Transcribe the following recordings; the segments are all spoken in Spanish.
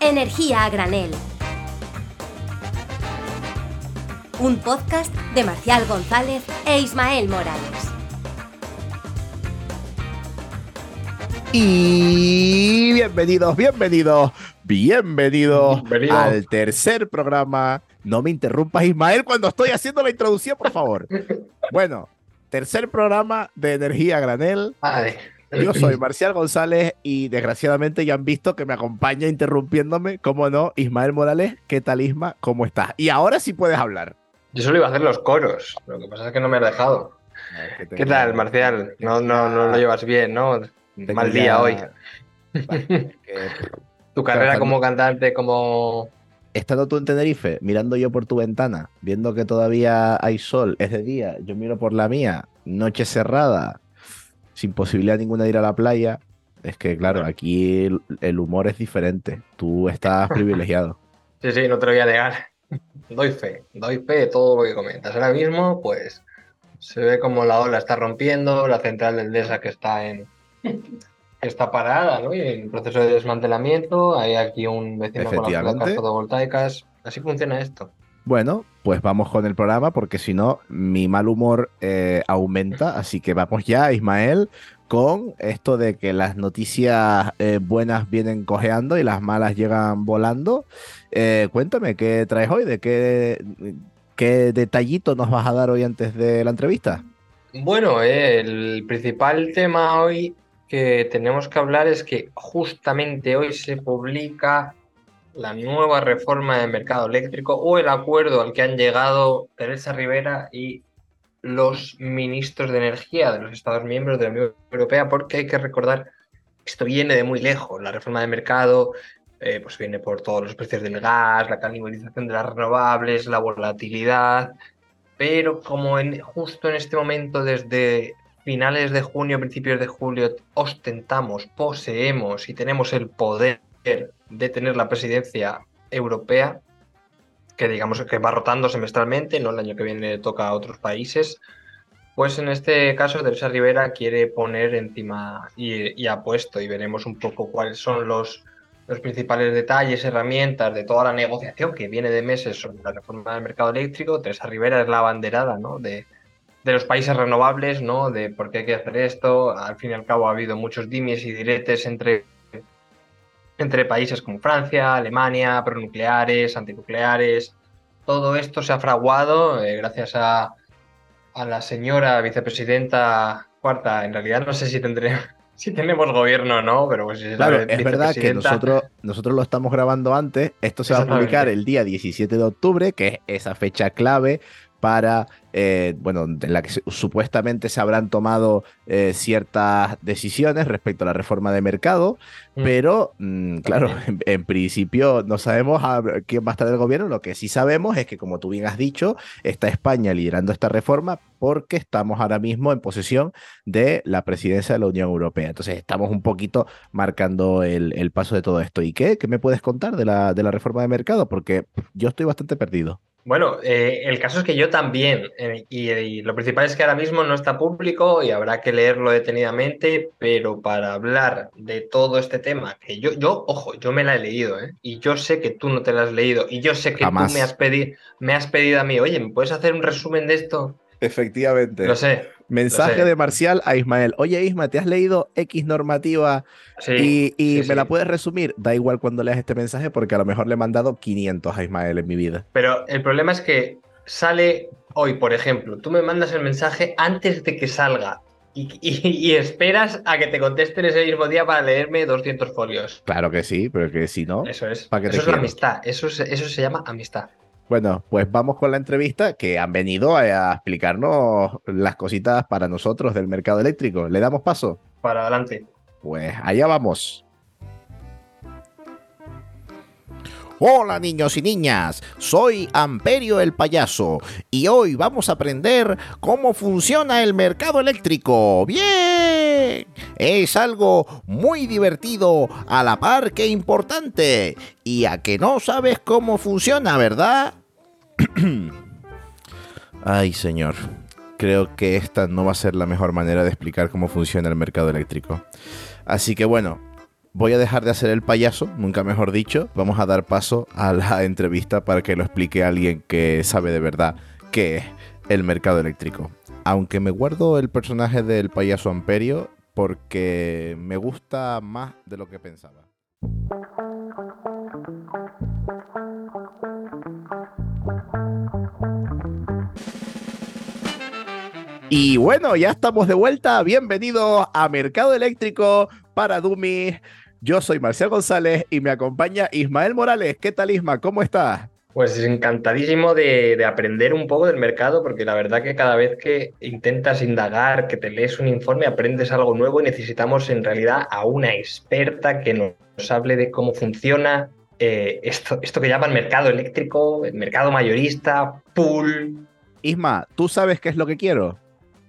Energía a granel. Un podcast de Marcial González e Ismael Morales. Y bienvenidos, bienvenidos, bienvenidos Bienvenido. al tercer programa. No me interrumpas, Ismael, cuando estoy haciendo la introducción, por favor. Bueno, tercer programa de Energía a Granel. Vale. Yo soy Marcial González y desgraciadamente ya han visto que me acompaña interrumpiéndome, como no, Ismael Morales. ¿Qué tal, Isma? ¿Cómo estás? Y ahora sí puedes hablar. Yo solo iba a hacer los coros, lo que pasa es que no me has dejado. ¿Qué tal, Marcial? No, no, no lo llevas bien, ¿no? Tengo Mal ya- día hoy. Vale, que- Tu carrera como cantante, como... Estando tú en Tenerife, mirando yo por tu ventana, viendo que todavía hay sol, es de día, yo miro por la mía, noche cerrada, sin posibilidad ninguna de ir a la playa, es que claro, aquí el, el humor es diferente, tú estás privilegiado. Sí, sí, no te lo voy a negar. Doy fe, doy fe de todo lo que comentas. Ahora mismo, pues, se ve como la ola está rompiendo, la central del DESA que está en... que está parada, ¿no? Y en proceso de desmantelamiento, hay aquí un vecino con las placas fotovoltaicas. Así funciona esto. Bueno, pues vamos con el programa porque si no, mi mal humor eh, aumenta, así que vamos ya, Ismael, con esto de que las noticias eh, buenas vienen cojeando y las malas llegan volando. Eh, cuéntame, ¿qué traes hoy? ¿De qué, qué detallito nos vas a dar hoy antes de la entrevista? Bueno, el principal tema hoy que tenemos que hablar es que justamente hoy se publica la nueva reforma del mercado eléctrico o el acuerdo al que han llegado Teresa Rivera y los ministros de energía de los Estados miembros de la Unión Europea, porque hay que recordar que esto viene de muy lejos. La reforma del mercado eh, pues viene por todos los precios del gas, la canibalización de las renovables, la volatilidad, pero como en, justo en este momento, desde finales de junio, principios de julio, ostentamos, poseemos y tenemos el poder de tener la presidencia europea, que digamos que va rotando semestralmente, no el año que viene toca a otros países, pues en este caso Teresa Rivera quiere poner encima y, y ha puesto, y veremos un poco cuáles son los, los principales detalles, herramientas de toda la negociación que viene de meses sobre la reforma del mercado eléctrico. Teresa Rivera es la abanderada ¿no? de, de los países renovables, ¿no? de por qué hay que hacer esto. Al fin y al cabo ha habido muchos dimes y diretes entre, entre países como Francia, Alemania, pronucleares, antinucleares. Todo esto se ha fraguado eh, gracias a, a la señora vicepresidenta cuarta. En realidad no sé si tendré, si tenemos gobierno o no, pero pues si es la Claro, es verdad que nosotros, nosotros lo estamos grabando antes. Esto se va a publicar el día 17 de octubre, que es esa fecha clave para, eh, bueno, en la que supuestamente se habrán tomado eh, ciertas decisiones respecto a la reforma de mercado, Mm. pero mm, claro, en, en principio no sabemos a quién va a estar el gobierno. Lo que sí sabemos es que, como tú bien has dicho, está España liderando esta reforma porque estamos ahora mismo en posesión de la presidencia de la Unión Europea. Entonces estamos un poquito marcando el, el paso de todo esto. ¿Y qué? ¿Qué me puedes contar de la, de la reforma de mercado? Porque yo estoy bastante perdido. Bueno, eh, el caso es que yo también, eh, y, y lo principal es que ahora mismo no está público y habrá que leerlo detenidamente, pero para hablar de todo este tema, que yo, yo, ojo, yo me la he leído, ¿eh? Y yo sé que tú no te la has leído, y yo sé que Jamás. tú me has, pedi- me has pedido a mí, oye, ¿me puedes hacer un resumen de esto? Efectivamente. Lo sé, Mensaje lo sé. de Marcial a Ismael. Oye, Isma, ¿te has leído X normativa sí. y, y sí, me la puedes resumir? Da igual cuando leas este mensaje porque a lo mejor le he mandado 500 a Ismael en mi vida. Pero el problema es que sale hoy, por ejemplo, tú me mandas el mensaje antes de que salga y, y- y esperas a que te contesten ese mismo día para leerme 200 folios. Claro que sí, pero que si no. Eso es. ¿Pa' qué te Eso es la amistad. Eso, es- eso se llama amistad. Bueno, pues vamos con la entrevista que han venido a, explicarnos las cositas para nosotros del mercado eléctrico. ¿Le damos paso? Para adelante. Pues allá vamos. Hola niños y niñas, soy Amperio el payaso y hoy vamos a aprender cómo funciona el mercado eléctrico. ¡Bien! Es algo muy divertido a la par que importante y a que no sabes cómo funciona, ¿verdad? Ay, señor. Creo que esta no va a ser la mejor manera de explicar cómo funciona el mercado eléctrico. Así que bueno, voy a dejar de hacer el payaso, nunca mejor dicho. Vamos a dar paso a la entrevista para que lo explique alguien que sabe de verdad qué es el mercado eléctrico. Aunque me guardo el personaje del payaso Amperio porque me gusta más de lo que pensaba. Y bueno, ya estamos de vuelta. Bienvenidos a Mercado Eléctrico para Dummies. Yo soy Marcial González y me acompaña Ismael Morales. ¿Qué tal, Isma? ¿Cómo estás? Pues encantadísimo de, aprender un poco del mercado, porque la verdad que cada vez que intentas indagar, que te lees un informe, aprendes algo nuevo y necesitamos en realidad a una experta que nos hable de cómo funciona eh, esto, esto que llaman mercado eléctrico, el mercado mayorista, pool. Isma, ¿tú sabes qué es lo que quiero?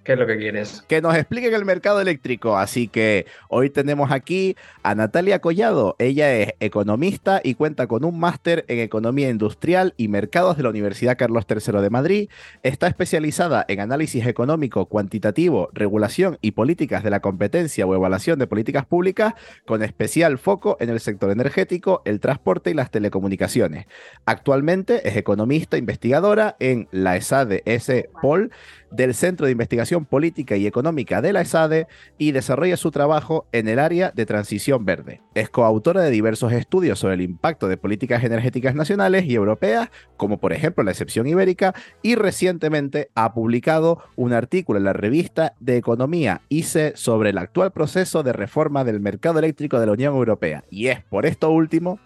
¿Qué es lo que quieres? Que nos expliquen el mercado eléctrico. Así que hoy tenemos aquí a Natalia Collado. Ella es economista y cuenta con un máster en Economía Industrial y Mercados de la Universidad Carlos III de Madrid. Está especializada en análisis económico, cuantitativo, regulación y políticas de la competencia o evaluación de políticas públicas, con especial foco en el sector energético, el transporte y las telecomunicaciones. Actualmente es economista investigadora en la ESADE S-POL del Centro de Investigación Política y Económica de la ESADE y desarrolla su trabajo en el área de transición verde. Es coautora de diversos estudios sobre el impacto de políticas energéticas nacionales y europeas, como por ejemplo la excepción ibérica, y recientemente ha publicado un artículo en la revista de Economía ICE sobre el actual proceso de reforma del mercado eléctrico de la Unión Europea. Y es por esto último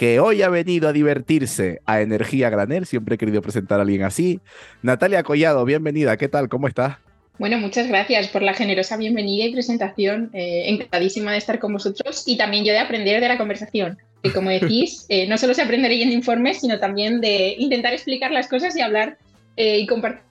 que hoy ha venido a divertirse a Energía Granel. Siempre he querido presentar a alguien así. Natalia Collado, bienvenida. ¿Qué tal? ¿Cómo estás? Bueno, muchas gracias por la generosa bienvenida y presentación. Eh, encantadísima de estar con vosotros y también yo de aprender de la conversación. Que como decís, eh, no solo se aprende leyendo informes, sino también de intentar explicar las cosas y hablar eh, y compartir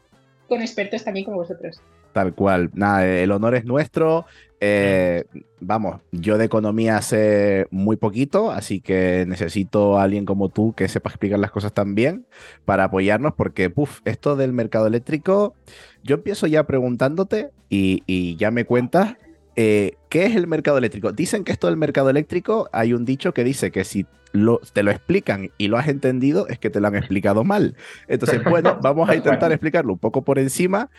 con expertos también como vosotros. Tal cual. Nada, el honor es nuestro. Eh, vamos, yo de economía sé muy poquito, así que necesito a alguien como tú que sepa explicar las cosas también para apoyarnos, porque, puff, esto del mercado eléctrico, yo empiezo ya preguntándote y, ya me cuentas. Eh, ¿Qué es el mercado eléctrico? Dicen que esto del mercado eléctrico, hay un dicho que dice que si te lo explican y lo has entendido, es que te lo han explicado mal. Entonces, bueno, vamos a intentar explicarlo un poco por encima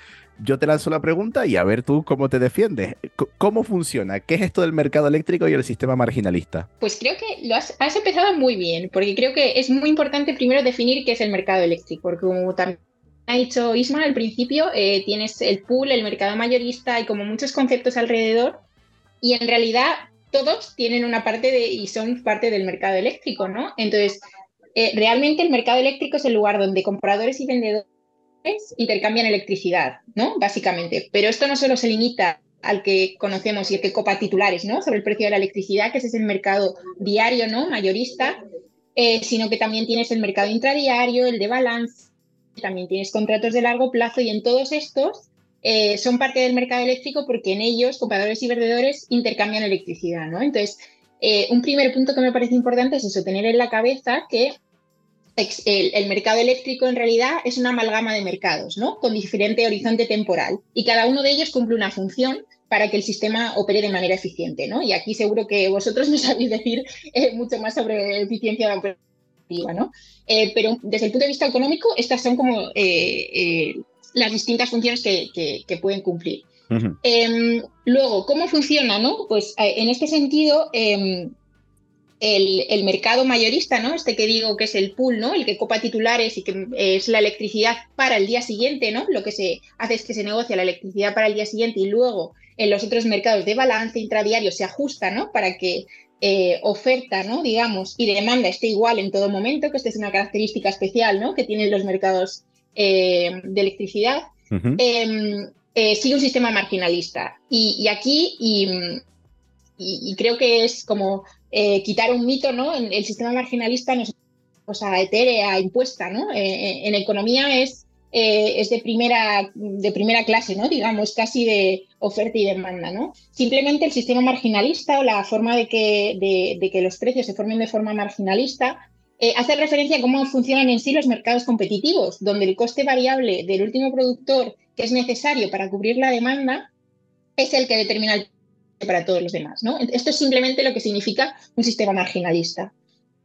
yo te lanzo la pregunta y a ver tú cómo te defiendes. ¿Cómo funciona? ¿Qué es esto del mercado eléctrico y el sistema marginalista? Pues creo que lo has, empezado muy bien, porque creo que es muy importante primero definir qué es el mercado eléctrico, porque como también ha dicho Isma al principio, eh, tienes el pool, el mercado mayorista y como muchos conceptos alrededor, y en realidad todos tienen una parte de, y son parte del mercado eléctrico, ¿no? Entonces, eh, realmente el mercado eléctrico es el lugar donde compradores y vendedores intercambian electricidad, ¿no? Básicamente. Pero esto no solo se limita al que conocemos y el que copa titulares, ¿no? Sobre el precio de la electricidad, que ese es el mercado diario, ¿no? Mayorista, eh, sino que también tienes el mercado intradiario, el de balance, también tienes contratos de largo plazo y en todos estos eh, son parte del mercado eléctrico porque en ellos compradores y vendedores intercambian electricidad, ¿no? Entonces, eh, un primer punto que me parece importante es eso, tener en la cabeza que el, mercado eléctrico en realidad es una amalgama de mercados, ¿no? Con diferente horizonte temporal. Y cada uno de ellos cumple una función para que el sistema opere de manera eficiente, ¿no? Y aquí seguro que vosotros me sabéis decir eh, mucho más sobre eficiencia Eh, pero desde el punto de vista económico, estas son como eh, las distintas funciones que, pueden cumplir. Em, luego, ¿cómo funciona, no? Pues en este sentido, em, el, mercado mayorista, ¿no? Este que digo que es el pool, ¿no? El que copa titulares y que es la electricidad para el día siguiente, ¿no? Lo que se hace es que se negocia la electricidad para el día siguiente y luego en los otros mercados de balance intradiario se ajusta, ¿no? Para que eh, oferta, ¿no? Digamos, y demanda esté igual en todo momento, que esta es una característica especial, ¿no? Que tienen los mercados eh, de electricidad. Em, eh, sigue un sistema marginalista. Y, aquí, y, creo que es como quitar un mito, ¿no? El, sistema marginalista no es cosa etérea, impuesta, ¿no? En economía es, es de, primera, de primera clase, ¿no? Digamos, casi de oferta y demanda, ¿no? Simplemente el sistema marginalista o la forma de que, de, que los precios se formen de forma marginalista hace referencia a cómo funcionan en sí los mercados competitivos, donde el coste variable del último productor que es necesario para cubrir la demanda es el que determina el para todos los demás. ¿no? Esto es simplemente lo que significa un sistema marginalista.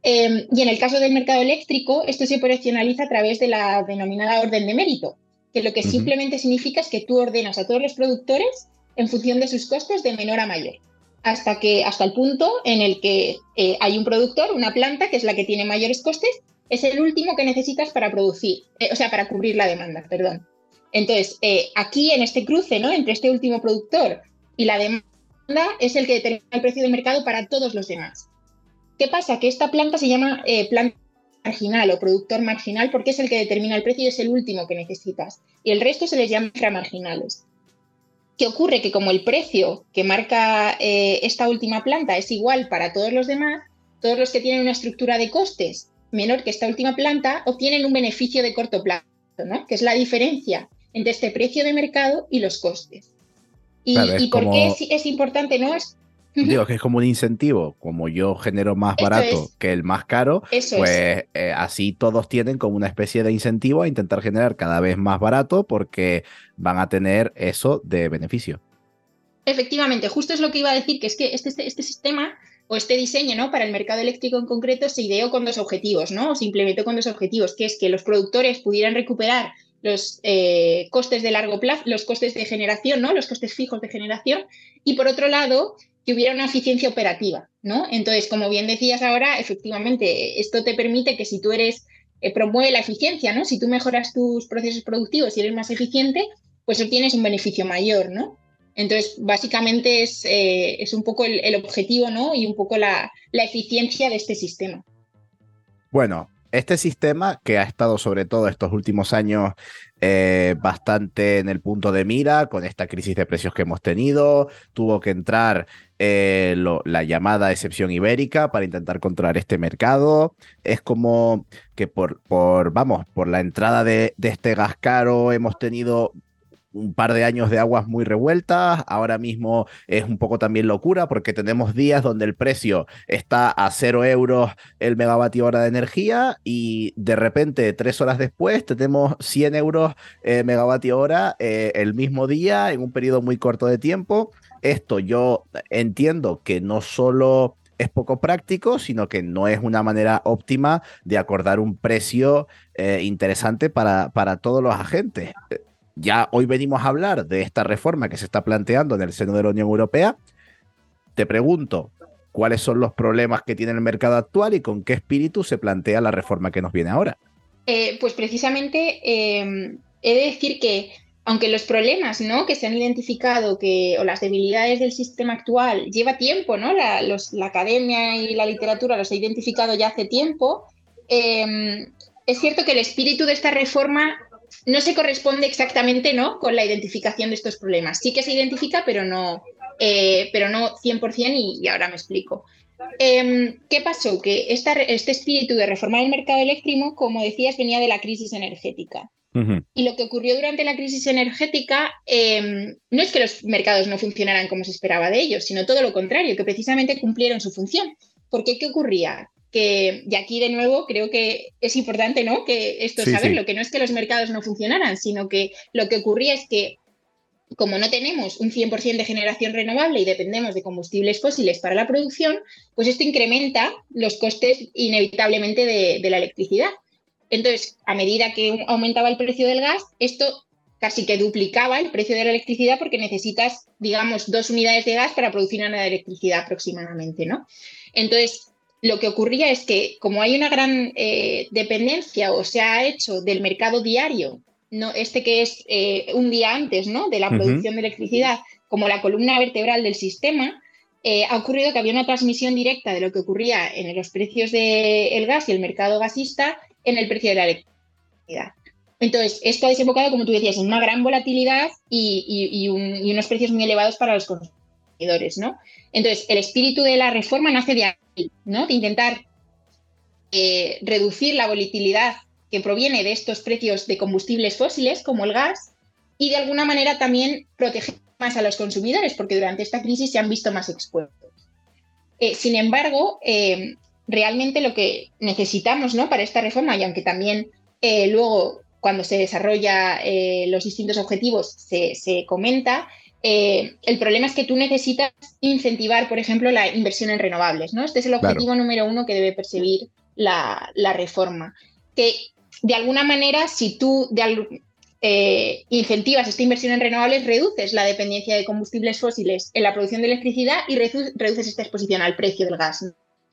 Em, y en el caso del mercado eléctrico, esto se operacionaliza a través de la denominada orden de mérito, que lo que simplemente significa es que tú ordenas a todos los productores en función de sus costes de menor a mayor, hasta, que, hasta el punto en el que eh, hay un productor, una planta, que es la que tiene mayores costes, es el último que necesitas para producir, eh, o sea, para cubrir la demanda, perdón. Entonces, eh, aquí en este cruce, ¿no? Entre este último productor y la demanda, es el que determina el precio del mercado para todos los demás. ¿Qué pasa? Que esta planta se llama planta marginal o productor marginal porque es el que determina el precio y es el último que necesitas. Y el resto se les llama inframarginales. ¿Qué ocurre? Que como el precio que marca eh, esta última planta es igual para todos los demás, todos los que tienen una estructura de costes menor que esta última planta obtienen un beneficio de corto plazo, ¿no? que es la diferencia entre este precio de mercado y los costes. ¿Y, por qué es, importante? ¿no? Es, Digo que es como un incentivo, como yo genero más barato que el más caro, pues eh, así todos tienen como una especie de incentivo a intentar generar cada vez más barato porque van a tener eso de beneficio. Efectivamente, justo es lo que iba a decir, que es que este, este, este sistema o este diseño ¿no? para el mercado eléctrico en concreto se ideó con dos objetivos, ¿no? O se implementó con dos objetivos, que es que los productores pudieran recuperar los eh, costes de largo plazo, los costes de generación, ¿no? Los costes fijos de generación, y por otro lado, que hubiera una eficiencia operativa, ¿no? Entonces, como bien decías ahora, efectivamente, esto te permite que si tú eres, eh, promueve la eficiencia, ¿no? Si tú mejoras tus procesos productivos y eres más eficiente, pues obtienes un beneficio mayor, ¿no? Entonces, básicamente es, eh, es un poco el, objetivo, ¿no? Y un poco la, la eficiencia de este sistema. Bueno, este sistema que ha estado sobre todo estos últimos años eh, bastante en el punto de mira con esta crisis de precios que hemos tenido, tuvo que entrar eh, la llamada excepción ibérica para intentar controlar este mercado. Es como que por, por vamos, por la entrada de, de este gas caro hemos tenido un par de años de aguas muy revueltas. Ahora mismo es un poco también locura porque tenemos días donde el precio está a cero euros el megavatio hora de energía y de repente tres horas después tenemos 100 euros eh, megavatio hora eh, el mismo día en un periodo muy corto de tiempo. Esto yo entiendo que no solo es poco práctico, sino que no es una manera óptima de acordar un precio eh, interesante para, para todos los agentes ya hoy venimos a hablar de esta reforma que se está planteando en el seno de la Unión Europea. Te pregunto, ¿cuáles son los problemas que tiene el mercado actual y con qué espíritu se plantea la reforma que nos viene ahora? Eh, pues precisamente em, he de decir que aunque los problemas ¿no? que se han identificado que, o las debilidades del sistema actual lleva tiempo, ¿no? la, academia y la literatura los ha identificado ya hace tiempo, em, es cierto que el espíritu de esta reforma no se corresponde exactamente ¿no? con la identificación de estos problemas. Sí que se identifica, pero no, eh, pero no 100% y, ahora me explico. Em, ¿Qué pasó? Que este espíritu de reformar el mercado eléctrico, como decías, venía de la crisis energética. Y lo que ocurrió durante la crisis energética em, no es que los mercados no funcionaran como se esperaba de ellos, sino todo lo contrario, que precisamente cumplieron su función. Porque ¿qué ocurría? Y aquí de nuevo creo que es importante, ¿no? Que esto saberlo, que no es que los mercados no funcionaran, sino que lo que ocurría es que como no tenemos un 100% de generación renovable y dependemos de combustibles fósiles para la producción, pues esto incrementa los costes inevitablemente de, de la electricidad. Entonces, a medida que aumentaba el precio del gas, esto casi que duplicaba el precio de la electricidad porque necesitas, digamos, dos unidades de gas para producir una electricidad aproximadamente, ¿no? Entonces, lo que ocurría es que como hay una gran eh, dependencia o se ha hecho del mercado diario, no este que es eh, un día antes ¿no? de la producción de electricidad, como la columna vertebral del sistema, eh, ha ocurrido que había una transmisión directa de lo que ocurría en los precios del gas y el mercado gasista en el precio de la electricidad. Entonces, esto ha desembocado, como tú decías, en una gran volatilidad y, y unos precios muy elevados para los consumidores. Entonces, el espíritu de la reforma nace de ¿no? De intentar eh, reducir la volatilidad que proviene de estos precios de combustibles fósiles, como el gas, y de alguna manera también proteger más a los consumidores, porque durante esta crisis se han visto más expuestos. Eh, sin embargo, eh, realmente lo que necesitamos ¿no? para esta reforma, y aunque también luego cuando se desarrolla los distintos objetivos se comenta, eh, el problema es que tú necesitas incentivar, por ejemplo, la inversión en renovables, ¿no? Este es el objetivo número uno que debe perseguir la, reforma. Que de alguna manera, si tú eh, incentivas esta inversión en renovables, reduces la dependencia de combustibles fósiles en la producción de electricidad y reduces esta exposición al precio del gas.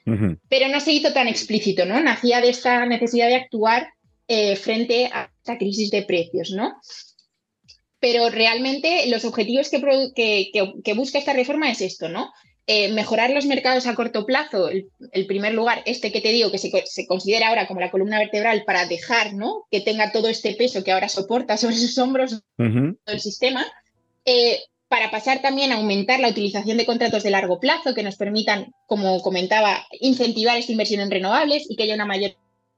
Pero no se hizo tan explícito, ¿no? Nacía de esta necesidad de actuar eh, frente a esta crisis de precios, ¿no? Pero realmente los objetivos que, que, busca esta reforma es esto, ¿no? Eh, mejorar los mercados a corto plazo, el, primer lugar, este que te digo, que se, considera ahora como la columna vertebral para dejar ¿no? que tenga todo este peso que ahora soporta sobre sus hombros el sistema, eh, para pasar también a aumentar la utilización de contratos de largo plazo que nos permitan, como comentaba, incentivar esta inversión en renovables y que haya una mayor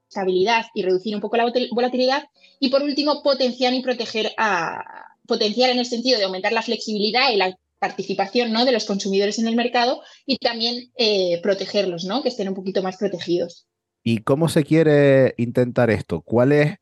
estabilidad y reducir un poco la volatilidad. Y por último, potenciar y proteger a potenciar en el sentido de aumentar la flexibilidad y la participación ¿no? de los consumidores en el mercado y también eh, protegerlos, ¿no? que estén un poquito más protegidos. ¿Y cómo se quiere intentar esto? ¿Cuáles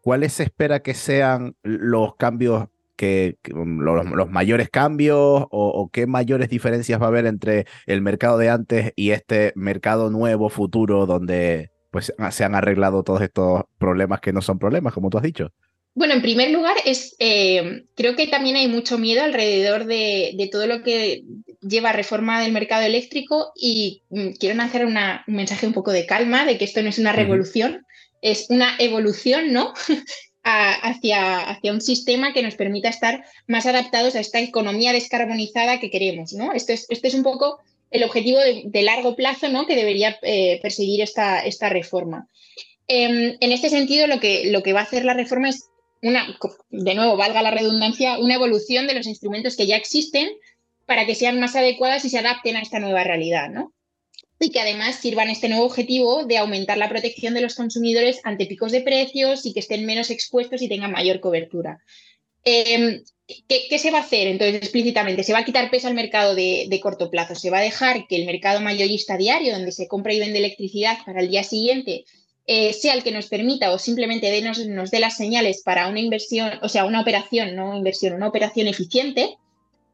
cuáles se espera que sean los cambios que, los, mayores cambios o, o, qué mayores diferencias va a haber entre el mercado de antes y este mercado nuevo futuro donde pues se han arreglado todos estos problemas que no son problemas, como tú has dicho? Bueno, en primer lugar, es, eh, creo que también hay mucho miedo alrededor de, todo lo que lleva reforma del mercado eléctrico y mm, quiero lanzar un mensaje un poco de calma, de que esto no es una revolución, es una evolución, ¿no? hacia, hacia, un sistema que nos permita estar más adaptados a esta economía descarbonizada que queremos, ¿no? Esto es, este es un poco el objetivo de, largo plazo, ¿no? Que debería eh, perseguir esta, esta reforma. Em, en este sentido, lo que, lo que va a hacer la reforma es una, de nuevo, valga la redundancia, una evolución de los instrumentos que ya existen para que sean más adecuadas y se adapten a esta nueva realidad, ¿no? Y que además sirvan este nuevo objetivo de aumentar la protección de los consumidores ante picos de precios y que estén menos expuestos y tengan mayor cobertura. Em, ¿qué, se va a hacer entonces explícitamente? Se va a quitar peso al mercado de, de, corto plazo, se va a dejar que el mercado mayorista diario, donde se compra y vende electricidad para el día siguiente, eh, sea el que nos permita o simplemente nos, dé las señales para una inversión, o sea, una operación, no inversión, una operación eficiente,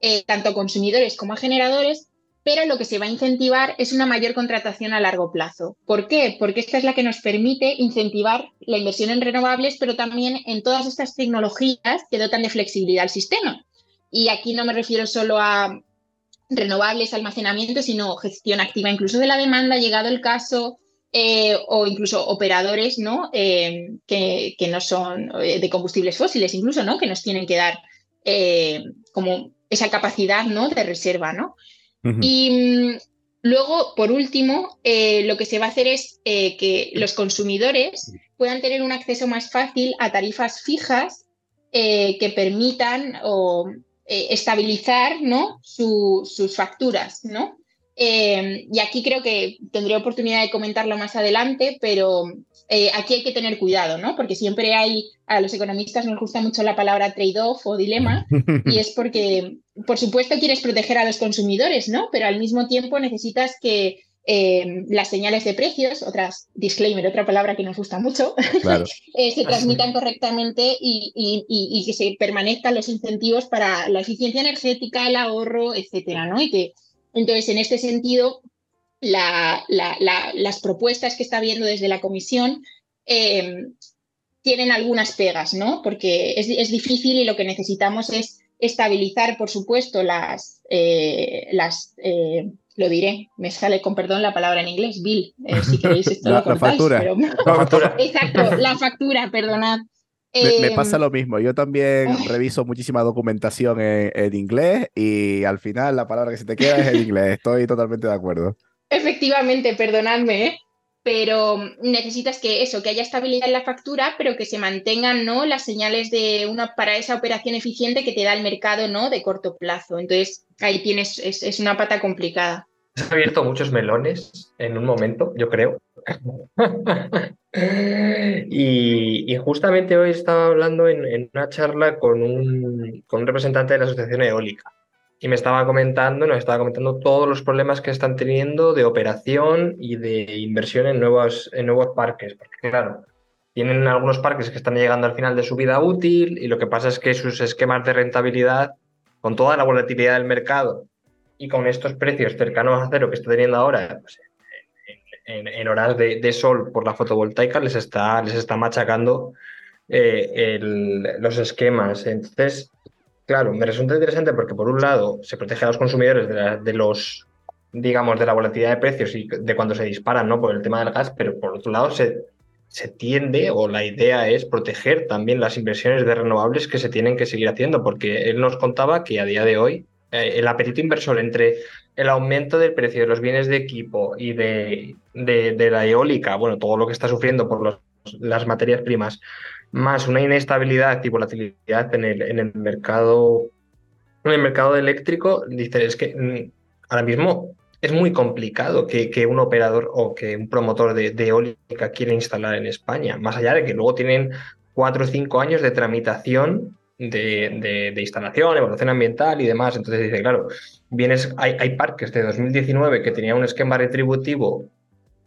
eh, tanto a consumidores como a generadores, pero lo que se va a incentivar es una mayor contratación a largo plazo. ¿Por qué? Porque esta es la que nos permite incentivar la inversión en renovables, pero también en todas estas tecnologías que dotan de flexibilidad al sistema. Y aquí no me refiero solo a renovables, almacenamiento, sino gestión activa incluso de la demanda, llegado el caso, eh, o incluso operadores ¿no? Eh, que, no son eh, de combustibles fósiles, incluso, ¿no? que nos tienen que dar como esa capacidad ¿no? de reserva. ¿no? Y mm, luego, por último, lo que se va a hacer es que los consumidores puedan tener un acceso más fácil a tarifas fijas que permitan o, estabilizar ¿no? sus facturas. ¿no? Eh, y aquí creo que tendré oportunidad de comentarlo más adelante, pero eh, aquí hay que tener cuidado, ¿no? Porque siempre hay, a los economistas nos gusta mucho la palabra trade-off o dilema, y es porque, por supuesto, quieres proteger a los consumidores, ¿no? Pero al mismo tiempo necesitas que eh, las señales de precios, otras disclaimer, otra palabra que nos gusta mucho, se transmitan correctamente y, y, que se permanezcan los incentivos para la eficiencia energética, el ahorro, etcétera, ¿no? Y que entonces, en este sentido, las propuestas que está viendo desde la comisión eh, tienen algunas pegas, ¿no? Porque es, difícil y lo que necesitamos es estabilizar, por supuesto, las, eh, las eh, lo diré, me sale con perdón la palabra en inglés, bill, si queréis esto la, factura. Exacto, la factura, perdonad. Me, pasa em, lo mismo, yo también reviso muchísima documentación en, inglés y al final la palabra que se te queda es en inglés, estoy totalmente de acuerdo. Efectivamente, perdonadme, ¿eh? pero necesitas que eso, que haya estabilidad en la factura, pero que se mantengan ¿no? las señales de una para esa operación eficiente que te da el mercado ¿no? de corto plazo. Entonces, ahí tienes, es, es una pata complicada. Has abierto muchos melones en un momento, yo creo. y, justamente hoy estaba hablando en, una charla con un, con representante de la Asociación Eólica y me estaba comentando, nos estaba comentando todos los problemas que están teniendo de operación y de inversión en nuevos, en nuevos parques. Porque claro, tienen algunos parques que están llegando al final de su vida útil y lo que pasa es que sus esquemas de rentabilidad con toda la volatilidad del mercado y con estos precios cercanos a cero que está teniendo ahora, pues, en, horas de, sol por la fotovoltaica, les está, les está machacando eh, los esquemas. Entonces, claro, me resulta interesante porque por un lado se protege a los consumidores de, los digamos, de la volatilidad de precios y de cuando se disparan, ¿no? Por el tema del gas, pero por otro lado se, se tiende o la idea es proteger también las inversiones de renovables que se tienen que seguir haciendo, porque él nos contaba que a día de hoy eh, el apetito inversor entre el aumento del precio de los bienes de equipo y de, de, la eólica, bueno, todo lo que está sufriendo por las materias primas, más una inestabilidad y volatilidad en el, en el mercado en el mercado eléctrico, dice, es que mm, ahora mismo es muy complicado que, que, un operador o que un promotor de, eólica quiera instalar en España, más allá de que luego tienen cuatro o cinco años de tramitación de, de, instalación, evaluación ambiental y demás. Entonces dice, claro, vienes, hay, hay parques de 2019 que tenían un esquema retributivo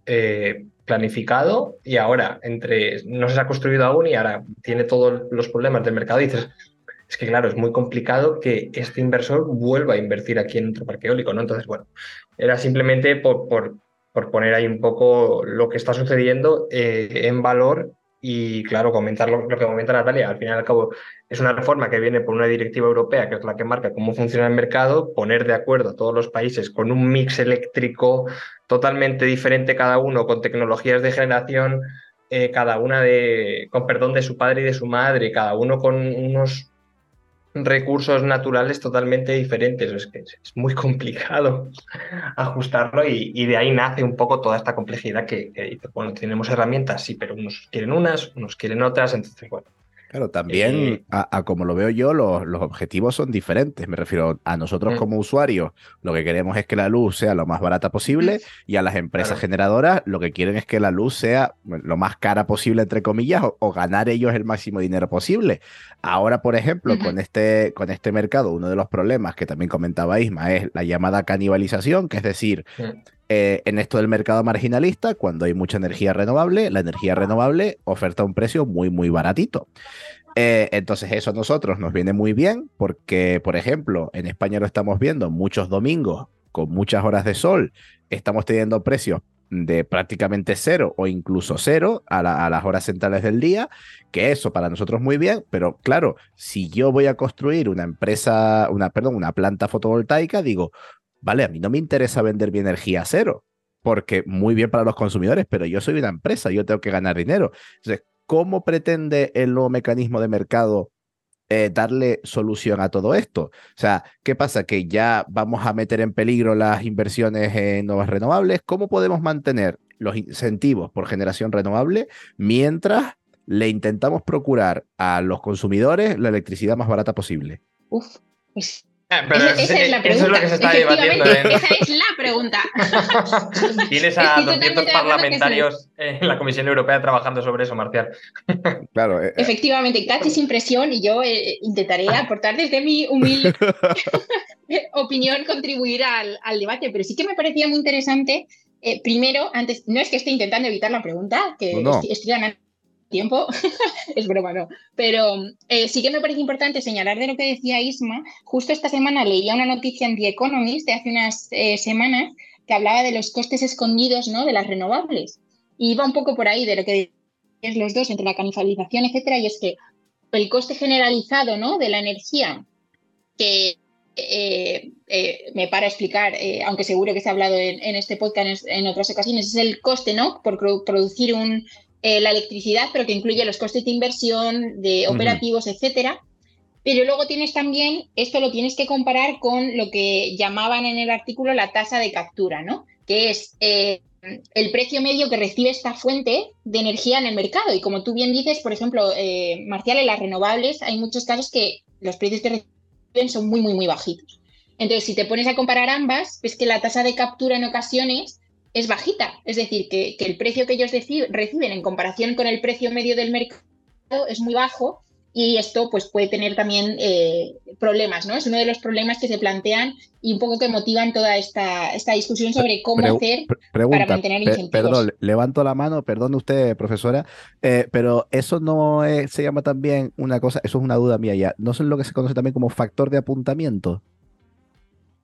eh, planificado y ahora entre no se ha construido aún y ahora tiene todos los problemas del mercado dices, es que claro, es muy complicado que este inversor vuelva a invertir aquí en otro parque eólico, ¿no? Entonces, bueno, era simplemente por, por, por poner ahí un poco lo que está sucediendo eh, en valor y, claro, comentar lo, que comenta Natalia. Al final y al cabo, es una reforma que viene por una directiva europea, que es la que marca cómo funciona el mercado, poner de acuerdo a todos los países con un mix eléctrico totalmente diferente cada uno, con tecnologías de generación, eh, cada una de, con perdón de su padre y de su madre, cada uno con unos recursos naturales totalmente diferentes. Es que es muy complicado ajustarlo y, de ahí nace un poco toda esta complejidad que, que, bueno, tenemos herramientas, sí, pero unos quieren unas, unos quieren otras, entonces, bueno, Claro, también, eh, a, como lo veo yo, los, los, objetivos son diferentes. Me refiero a nosotros mm. como usuarios, lo que queremos es que la luz sea lo más barata posible y a las empresas generadoras lo que quieren es que la luz sea lo más cara posible, entre comillas, o, ganar ellos el máximo dinero posible. Ahora, por ejemplo, con, este, con este mercado, uno de los problemas que también comentaba Isma es la llamada canibalización, que es decir, mm. Eh, en esto del mercado marginalista, cuando hay mucha energía renovable, la energía renovable oferta un precio muy, muy baratito. Eh, entonces eso a nosotros nos viene muy bien porque, por ejemplo, en España lo estamos viendo muchos domingos con muchas horas de sol, estamos teniendo precios de prácticamente cero o incluso cero a, las horas centrales del día, que eso para nosotros muy bien, pero claro, si yo voy a construir una empresa, una, perdón, una planta fotovoltaica, digo, vale, a mí no me interesa vender mi energía a cero, porque muy bien para los consumidores, pero yo soy una empresa, yo tengo que ganar dinero. Entonces, ¿cómo pretende el nuevo mecanismo de mercado eh, darle solución a todo esto? O sea, ¿qué pasa? Que ya vamos a meter en peligro las inversiones en nuevas renovables. ¿Cómo podemos mantener los incentivos por generación renovable mientras le intentamos procurar a los consumidores la electricidad más barata posible? Uf, pues Ah, esa, es la pregunta. Eso es lo que se está debatiendo. Esa es la pregunta. Tienes a 200 parlamentarios en la Comisión Europea trabajando sobre eso, Marcial. Claro. Eh, eh. Efectivamente, Kat sin presión y yo eh, intentaré aportar desde mi humilde opinión, contribuir al, debate, pero sí que me parecía muy interesante. primero, antes, no es que esté intentando evitar la pregunta, que estoy ganando tiempo, es broma, no. Pero eh, sí que me parece importante señalar de lo que decía Isma. Justo esta semana leía una noticia en The Economist de hace unas eh, semanas que hablaba de los costes escondidos ¿no? de las renovables. Y iba un poco por ahí de lo que es los dos, entre la canibalización, etcétera, y es que el coste generalizado ¿no? de la energía que eh, me para explicar, aunque seguro que se ha hablado en, este podcast en, en, otras ocasiones, es el coste ¿no? por producir un, eh, la electricidad, pero que incluye los costes de inversión, de operativos, etcétera. Pero luego tienes también, esto lo tienes que comparar con lo que llamaban en el artículo la tasa de captura, ¿no? Que es eh, el precio medio que recibe esta fuente de energía en el mercado. Y como tú bien dices, por ejemplo, eh, Marcial, en las renovables hay muchos casos que los precios que reciben son muy, muy, muy bajitos. Entonces, si te pones a comparar ambas, ves que la tasa de captura en ocasiones es bajita. Es decir, que, el precio que ellos reciben en comparación con el precio medio del mercado es muy bajo y esto pues puede tener también eh, problemas, ¿no? Es uno de los problemas que se plantean y un poco que motivan toda esta, esta discusión sobre cómo hacer para mantener incentivos. perdón, levanto la mano, perdón usted, profesora, eh, pero eso no se llama también una cosa, eso es una duda mía ya, ¿no es lo que se conoce también como factor de apuntamiento?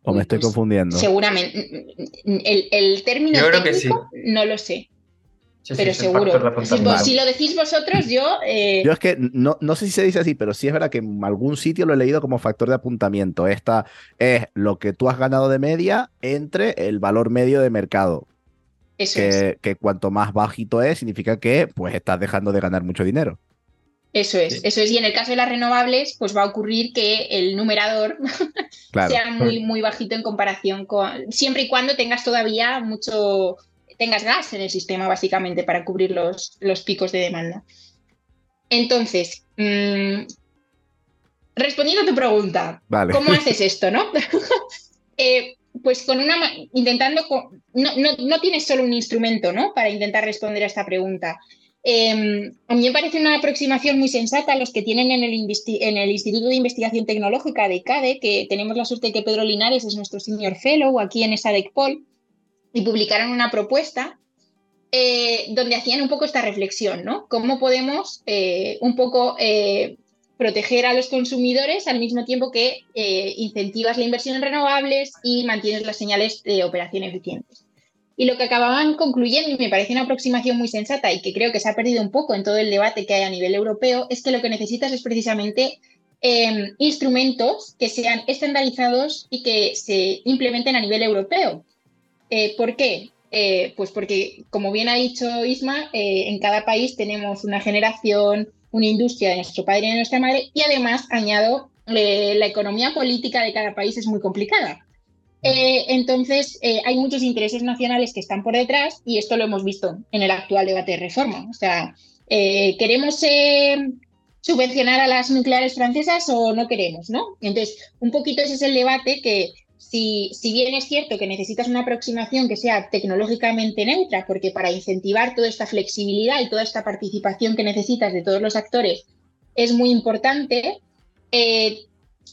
¿O me estoy confundiendo? Seguramente. El, término técnico no lo sé pero seguro. Si, lo decís vosotros, yo. Eh, yo es que no, no sé si se dice así, pero sí es verdad que en algún sitio lo he leído como factor de apuntamiento. Esta es lo que tú has ganado de media entre el valor medio de mercado. Eso que, es. que cuanto más bajito es, significa que pues estás dejando de ganar mucho dinero. Eso es, eso es. Y en el caso de las renovables, pues va a ocurrir que el numerador sea muy, muy bajito en comparación con. Siempre y cuando tengas todavía mucho tengas gas en el sistema, básicamente, para cubrir los, los picos de demanda. Entonces, mm, respondiendo a tu pregunta, ¿cómo haces esto, no? Eh, pues con una intentando no, no, tienes solo un instrumento ¿no? para intentar responder a esta pregunta. Em, a mí me parece una aproximación muy sensata los que tienen en el, Instituto de Investigación Tecnológica de CADE, que tenemos la suerte de que Pedro Linares es nuestro senior fellow aquí en esa DECPOL, y publicaron una propuesta eh, donde hacían un poco esta reflexión, ¿no? ¿Cómo podemos eh, un poco eh, proteger a los consumidores al mismo tiempo que incentivas la inversión en renovables y mantienes las señales de operación eficientes? Y lo que acababan concluyendo, y me parece una aproximación muy sensata y que creo que se ha perdido un poco en todo el debate que hay a nivel europeo, es que lo que necesitas es precisamente instrumentos que sean estandarizados y que se implementen a nivel europeo. Eh, ¿Por qué? Eh, pues porque, como bien ha dicho Isma, eh, en cada país tenemos una generación, una industria de nuestro padre y de nuestra madre, y además, añado, la economía política de cada país es muy complicada. Entonces, hay muchos intereses nacionales que están por detrás y esto lo hemos visto en el actual debate de reforma. O sea, ¿queremos subvencionar a las nucleares francesas o no queremos? ¿no? Entonces, un poquito ese es el debate que si, bien es cierto que necesitas una aproximación que sea tecnológicamente neutra, porque para incentivar toda esta flexibilidad y toda esta participación que necesitas de todos los actores es muy importante, eh,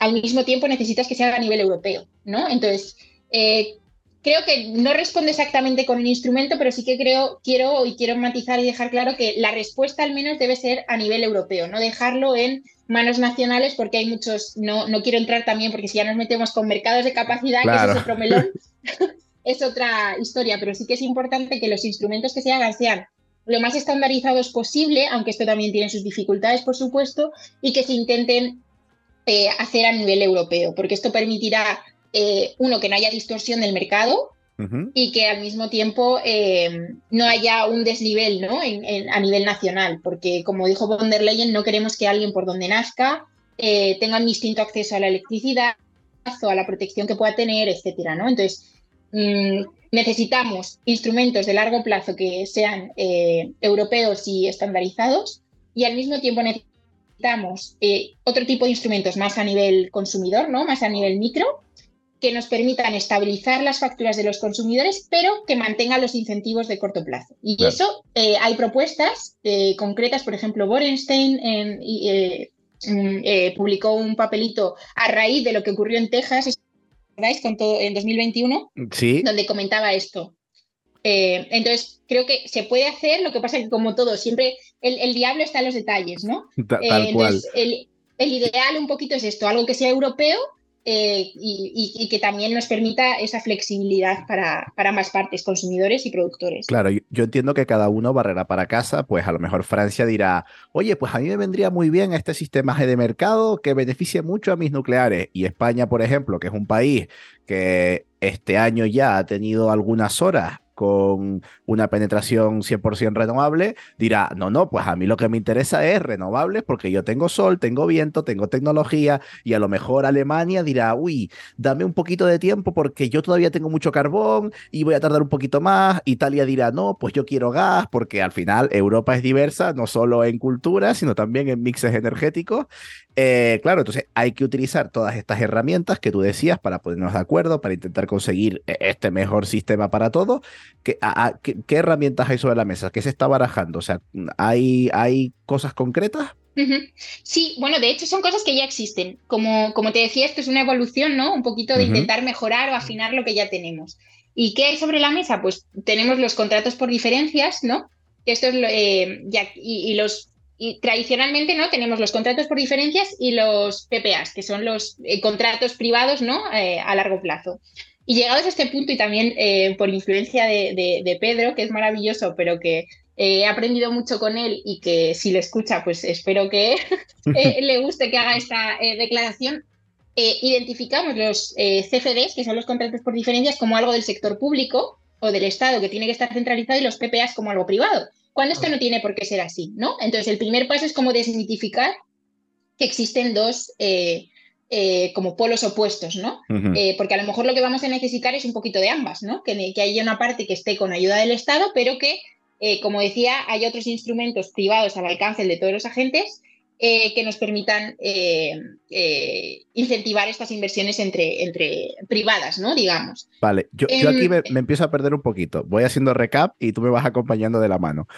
al mismo tiempo necesitas que sea a nivel europeo, ¿no? Entonces, eh, creo que no responde exactamente con un instrumento, pero sí que creo, quiero y quiero matizar y dejar claro que la respuesta al menos debe ser a nivel europeo, no dejarlo en manos nacionales porque hay muchos, no, no quiero entrar también porque si ya nos metemos con mercados de capacidad, que es otro melón, es otra historia, pero sí que es importante que los instrumentos que se hagan sean lo más estandarizados posible, aunque esto también tiene sus dificultades, por supuesto, y que se intenten eh, hacer a nivel europeo, porque esto permitirá, eh, uno, que no haya distorsión del mercado, y que al mismo tiempo eh, no haya un desnivel ¿no? a nivel nacional, porque como dijo von der Leyen, no queremos que alguien por donde nazca tenga un distinto acceso a la electricidad o a la protección que pueda tener, etcétera, ¿no? Entonces, mm, necesitamos instrumentos de largo plazo que sean europeos y estandarizados y al mismo tiempo necesitamos otro tipo de instrumentos más a nivel consumidor, ¿no? Más a nivel micro, que nos permitan estabilizar las facturas de los consumidores, pero que mantengan los incentivos de corto plazo. Y eso eh, hay propuestas eh, concretas, por ejemplo, Borenstein eh, mm, publicó un papelito a raíz de lo que ocurrió en Texas, Con todo, en 2021, ¿Sí? donde comentaba esto. Entonces, creo que se puede hacer, lo que pasa es que como todo, siempre el, diablo está en los detalles, ¿no? Tal, cual. el, el ideal un poquito es esto, algo que sea europeo, eh, y, que también nos permita esa flexibilidad para, para, más partes, consumidores y productores. Claro, yo, entiendo que cada uno barrerá para casa, pues a lo mejor Francia dirá, oye, pues a mí me vendría muy bien este sistema de mercado que beneficie mucho a mis nucleares. Y España, por ejemplo, que es un país que este año ya ha tenido algunas horas con una penetración 100% renovable, dirá, no, no, pues a mí lo que me interesa es renovables porque yo tengo sol, tengo viento, tengo tecnología y a lo mejor Alemania dirá, uy, dame un poquito de tiempo porque yo todavía tengo mucho carbón y voy a tardar un poquito más. Italia dirá, no, pues yo quiero gas porque al final Europa es diversa, no solo en cultura, sino también en mixes energéticos. Eh, claro, entonces hay que utilizar todas estas herramientas que tú decías para ponernos de acuerdo, para intentar conseguir eh, este mejor sistema para todos. ¿Qué, herramientas hay sobre la mesa? ¿Qué se está barajando? O sea, ¿hay, hay cosas concretas? Sí, bueno, de hecho son cosas que ya existen. Como, como te decía, esto es una evolución, ¿no? Un poquito de intentar mejorar o afinar lo que ya tenemos. ¿Y qué hay sobre la mesa? Pues tenemos los contratos por diferencias, ¿no? Esto es eh, y, los y tradicionalmente no tenemos los contratos por diferencias y los PPAs, que son los eh, contratos privados, ¿no? Eh, a largo plazo. Y llegados a este punto y también por influencia de, Pedro, que es maravilloso, pero que he aprendido mucho con él y que si le escucha, pues espero que le guste que haga esta declaración. identificamos los CFDs, que son los contratos por diferencias, como algo del sector público o del Estado que tiene que estar centralizado y los PPAs como algo privado cuando esto no tiene por qué ser así, ¿no? Entonces, el primer paso es como desmitificar que existen dos eh, eh, como polos opuestos, ¿no? Eh, porque a lo mejor lo que vamos a necesitar es un poquito de ambas, ¿no? Que, que haya una parte que esté con ayuda del Estado, pero que, como decía, hay otros instrumentos privados al alcance de todos los agentes eh, que nos permitan eh, eh, incentivar estas inversiones entre, entre privadas, ¿no? Digamos. Vale, yo, aquí me, empiezo a perder un poquito. Voy haciendo recap y tú me vas acompañando de la mano.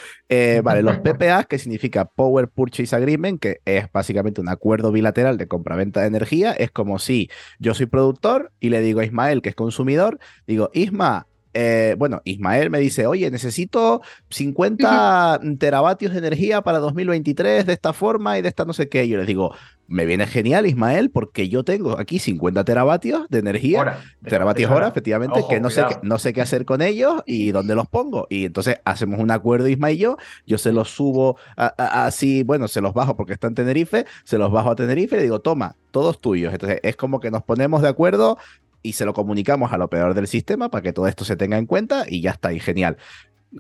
vale, los PPA, que significa Power Purchase Agreement, que es básicamente un acuerdo bilateral de compra-venta de energía, es como si yo soy productor y le digo a Ismael, que es consumidor, digo, Isma, eh, bueno, Ismael me dice, oye, necesito 50 teravatios de energía para 2023 de esta forma y de esta no sé qué. Yo les digo, me viene genial, Ismael, porque yo tengo aquí 50 teravatios de energía, teravatios hora, efectivamente, que no sé, qué, no sé qué hacer con ellos y dónde los pongo. Y entonces hacemos un acuerdo, Ismael y yo, yo se los subo así, bueno, se los bajo porque está en Tenerife, se los bajo a Tenerife y le digo, toma, todos tuyos. Entonces es como que nos ponemos de acuerdo y se lo comunicamos al operador del sistema para que todo esto se tenga en cuenta y ya está, y genial.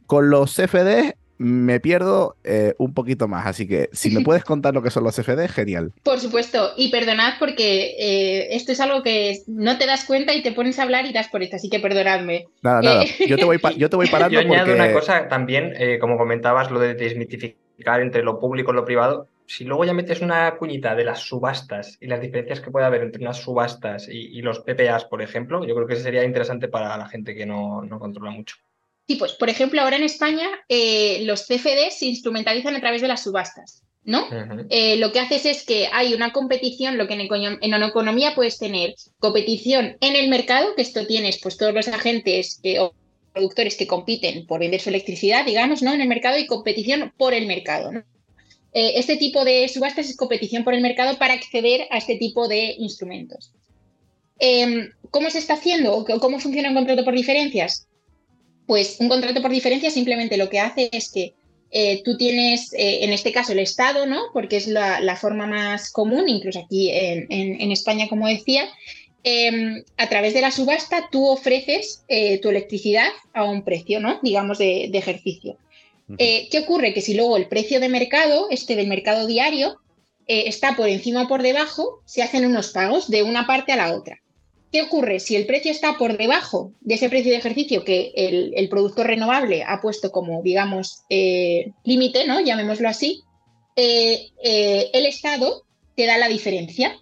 Con los CFD me pierdo eh, un poquito más, así que si me puedes contar lo que son los CFD, genial. Por supuesto, y perdonad porque eh, esto es algo que no te das cuenta y te pones a hablar y das por esto, así que perdonadme. Nada, nada, eh, yo te voy, yo te voy parando. Yo añado una cosa también, como comentabas, lo de desmitificar entre lo público y lo privado si luego ya metes una cuñita de las subastas y las diferencias que puede haber entre unas subastas y, los PPAs, por ejemplo, yo creo que sería interesante para la gente que no, controla mucho. Sí, pues por ejemplo, ahora en España eh, los CFDs se instrumentalizan a través de las subastas, ¿no? Eh, lo que haces es que hay una competición, lo que en, en economía puedes tener competición en el mercado, que esto tienes pues todos los agentes o productores que compiten por vender su electricidad, digamos, ¿no? En el mercado y competición por el mercado, ¿no? Eh, este tipo de subastas es competición por el mercado para acceder a este tipo de instrumentos. Em, ¿Cómo se está haciendo? ¿Cómo funciona un contrato por diferencias? Pues un contrato por diferencias simplemente lo que hace es que eh, tú tienes, eh, en este caso, el Estado, ¿no? Porque es la, forma más común, incluso aquí en, España, como decía, em, a través de la subasta tú ofreces tu electricidad a un precio, ¿no? Digamos, de ejercicio. Eh, ¿Qué ocurre? Que si luego el precio de mercado, este del mercado diario, eh, está por encima o por debajo, se hacen unos pagos de una parte a la otra. ¿Qué ocurre? Si el precio está por debajo de ese precio de ejercicio que el, productor renovable ha puesto como, digamos, eh, límite, ¿no? Llamémoslo así, el Estado te da la diferencia.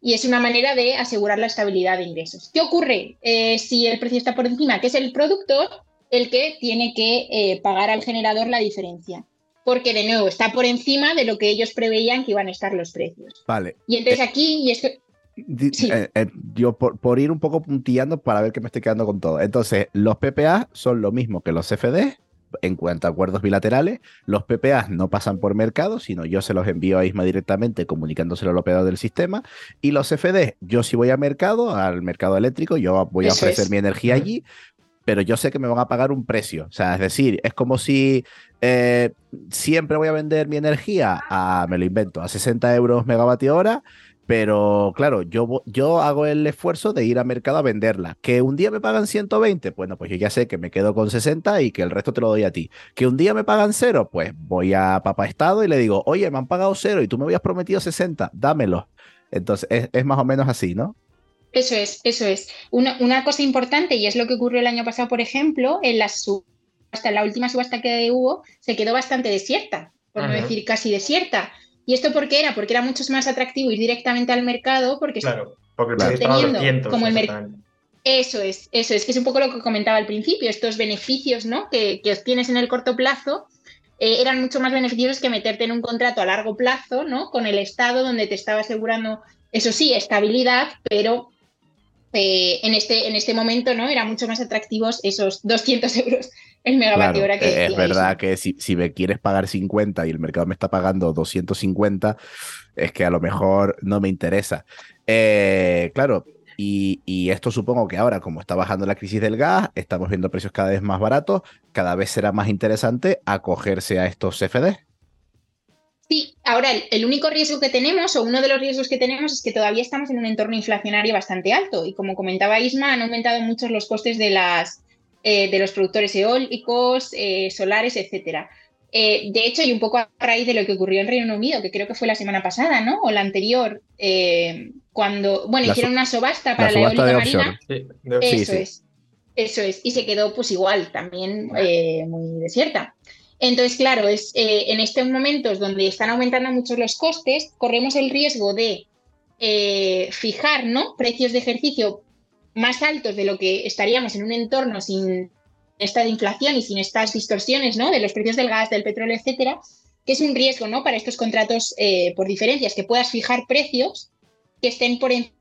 Y es una manera de asegurar la estabilidad de ingresos. ¿Qué ocurre si el precio está por encima? Que es el productor el que tiene que eh, pagar al generador la diferencia. Porque de nuevo está por encima de lo que ellos preveían que iban a estar los precios. Vale. Y entonces eh, aquí, y esto, eh, yo por, ir un poco puntillando para ver que me estoy quedando con todo. Entonces, los PPA son lo mismo que los CFD en cuanto a acuerdos bilaterales. Los PPA no pasan por mercado, sino yo se los envío a ISMA directamente comunicándoselo al operador del sistema. Y los CFD, yo si voy a mercado, al mercado eléctrico, yo voy a ofrecer mi energía allí, pero yo sé que me van a pagar un precio. O sea, es decir, es como si eh, siempre voy a vender mi energía a, me lo invento, a 60 euros megavatio hora, pero claro, yo, yo hago el esfuerzo de ir al mercado a venderla. Que un día me pagan 120, bueno, pues yo ya sé que me quedo con 60 y que el resto te lo doy a ti. Que un día me pagan cero, pues voy a Papá Estado y le digo, oye, me han pagado cero y tú me habías prometido 60, dámelo. Entonces, es, es más o menos así, ¿no? Eso es, eso es. Una, cosa importante, y es lo que ocurrió el año pasado, por ejemplo, en la subasta, la última subasta que hubo, se quedó bastante desierta, por no decir casi desierta. ¿Y esto por qué era? Porque era mucho más atractivo ir directamente al mercado, porque claro, porque teniendo como el mercado. Eso es, eso es, que es un poco lo que comentaba al principio, estos beneficios ¿no? que, que obtienes en el corto plazo eh, eran mucho más beneficiosos que meterte en un contrato a largo plazo, ¿no? Con el Estado, donde te estaba asegurando, eso sí, estabilidad, pero eh, en, este, en este momento, ¿no? Eran mucho más atractivos esos 200 euros el megavatio hora que Es verdad que si, si me quieres pagar 50 y el mercado me está pagando 250, es que a lo mejor no me interesa. Eh, claro, y, esto supongo que ahora, como está bajando la crisis del gas, estamos viendo precios cada vez más baratos, cada vez será más interesante acogerse a estos CFD. Sí, ahora el, único riesgo que tenemos, o uno de los riesgos que tenemos, es que todavía estamos en un entorno inflacionario bastante alto. Y como comentaba Isma, han aumentado mucho los costes de, las, eh, de los productores eólicos, eh, solares, etcétera. Eh, de hecho, y un poco a raíz de lo que ocurrió en Reino Unido, que creo que fue la semana pasada, ¿no? O la anterior, eh, cuando, bueno, hicieron una subasta para la, eólica marina. eso es, eso es. Y se quedó pues igual, también eh, muy desierta. Entonces, claro, es en estos momentos donde están aumentando mucho los costes, corremos el riesgo de fijar, ¿no? Precios de ejercicio más altos de lo que estaríamos en un entorno sin esta inflación y sin estas distorsiones ¿no? de los precios del gas, del petróleo, etcétera, que es un riesgo ¿no? para estos contratos eh, por diferencias, que puedas fijar precios que estén por encima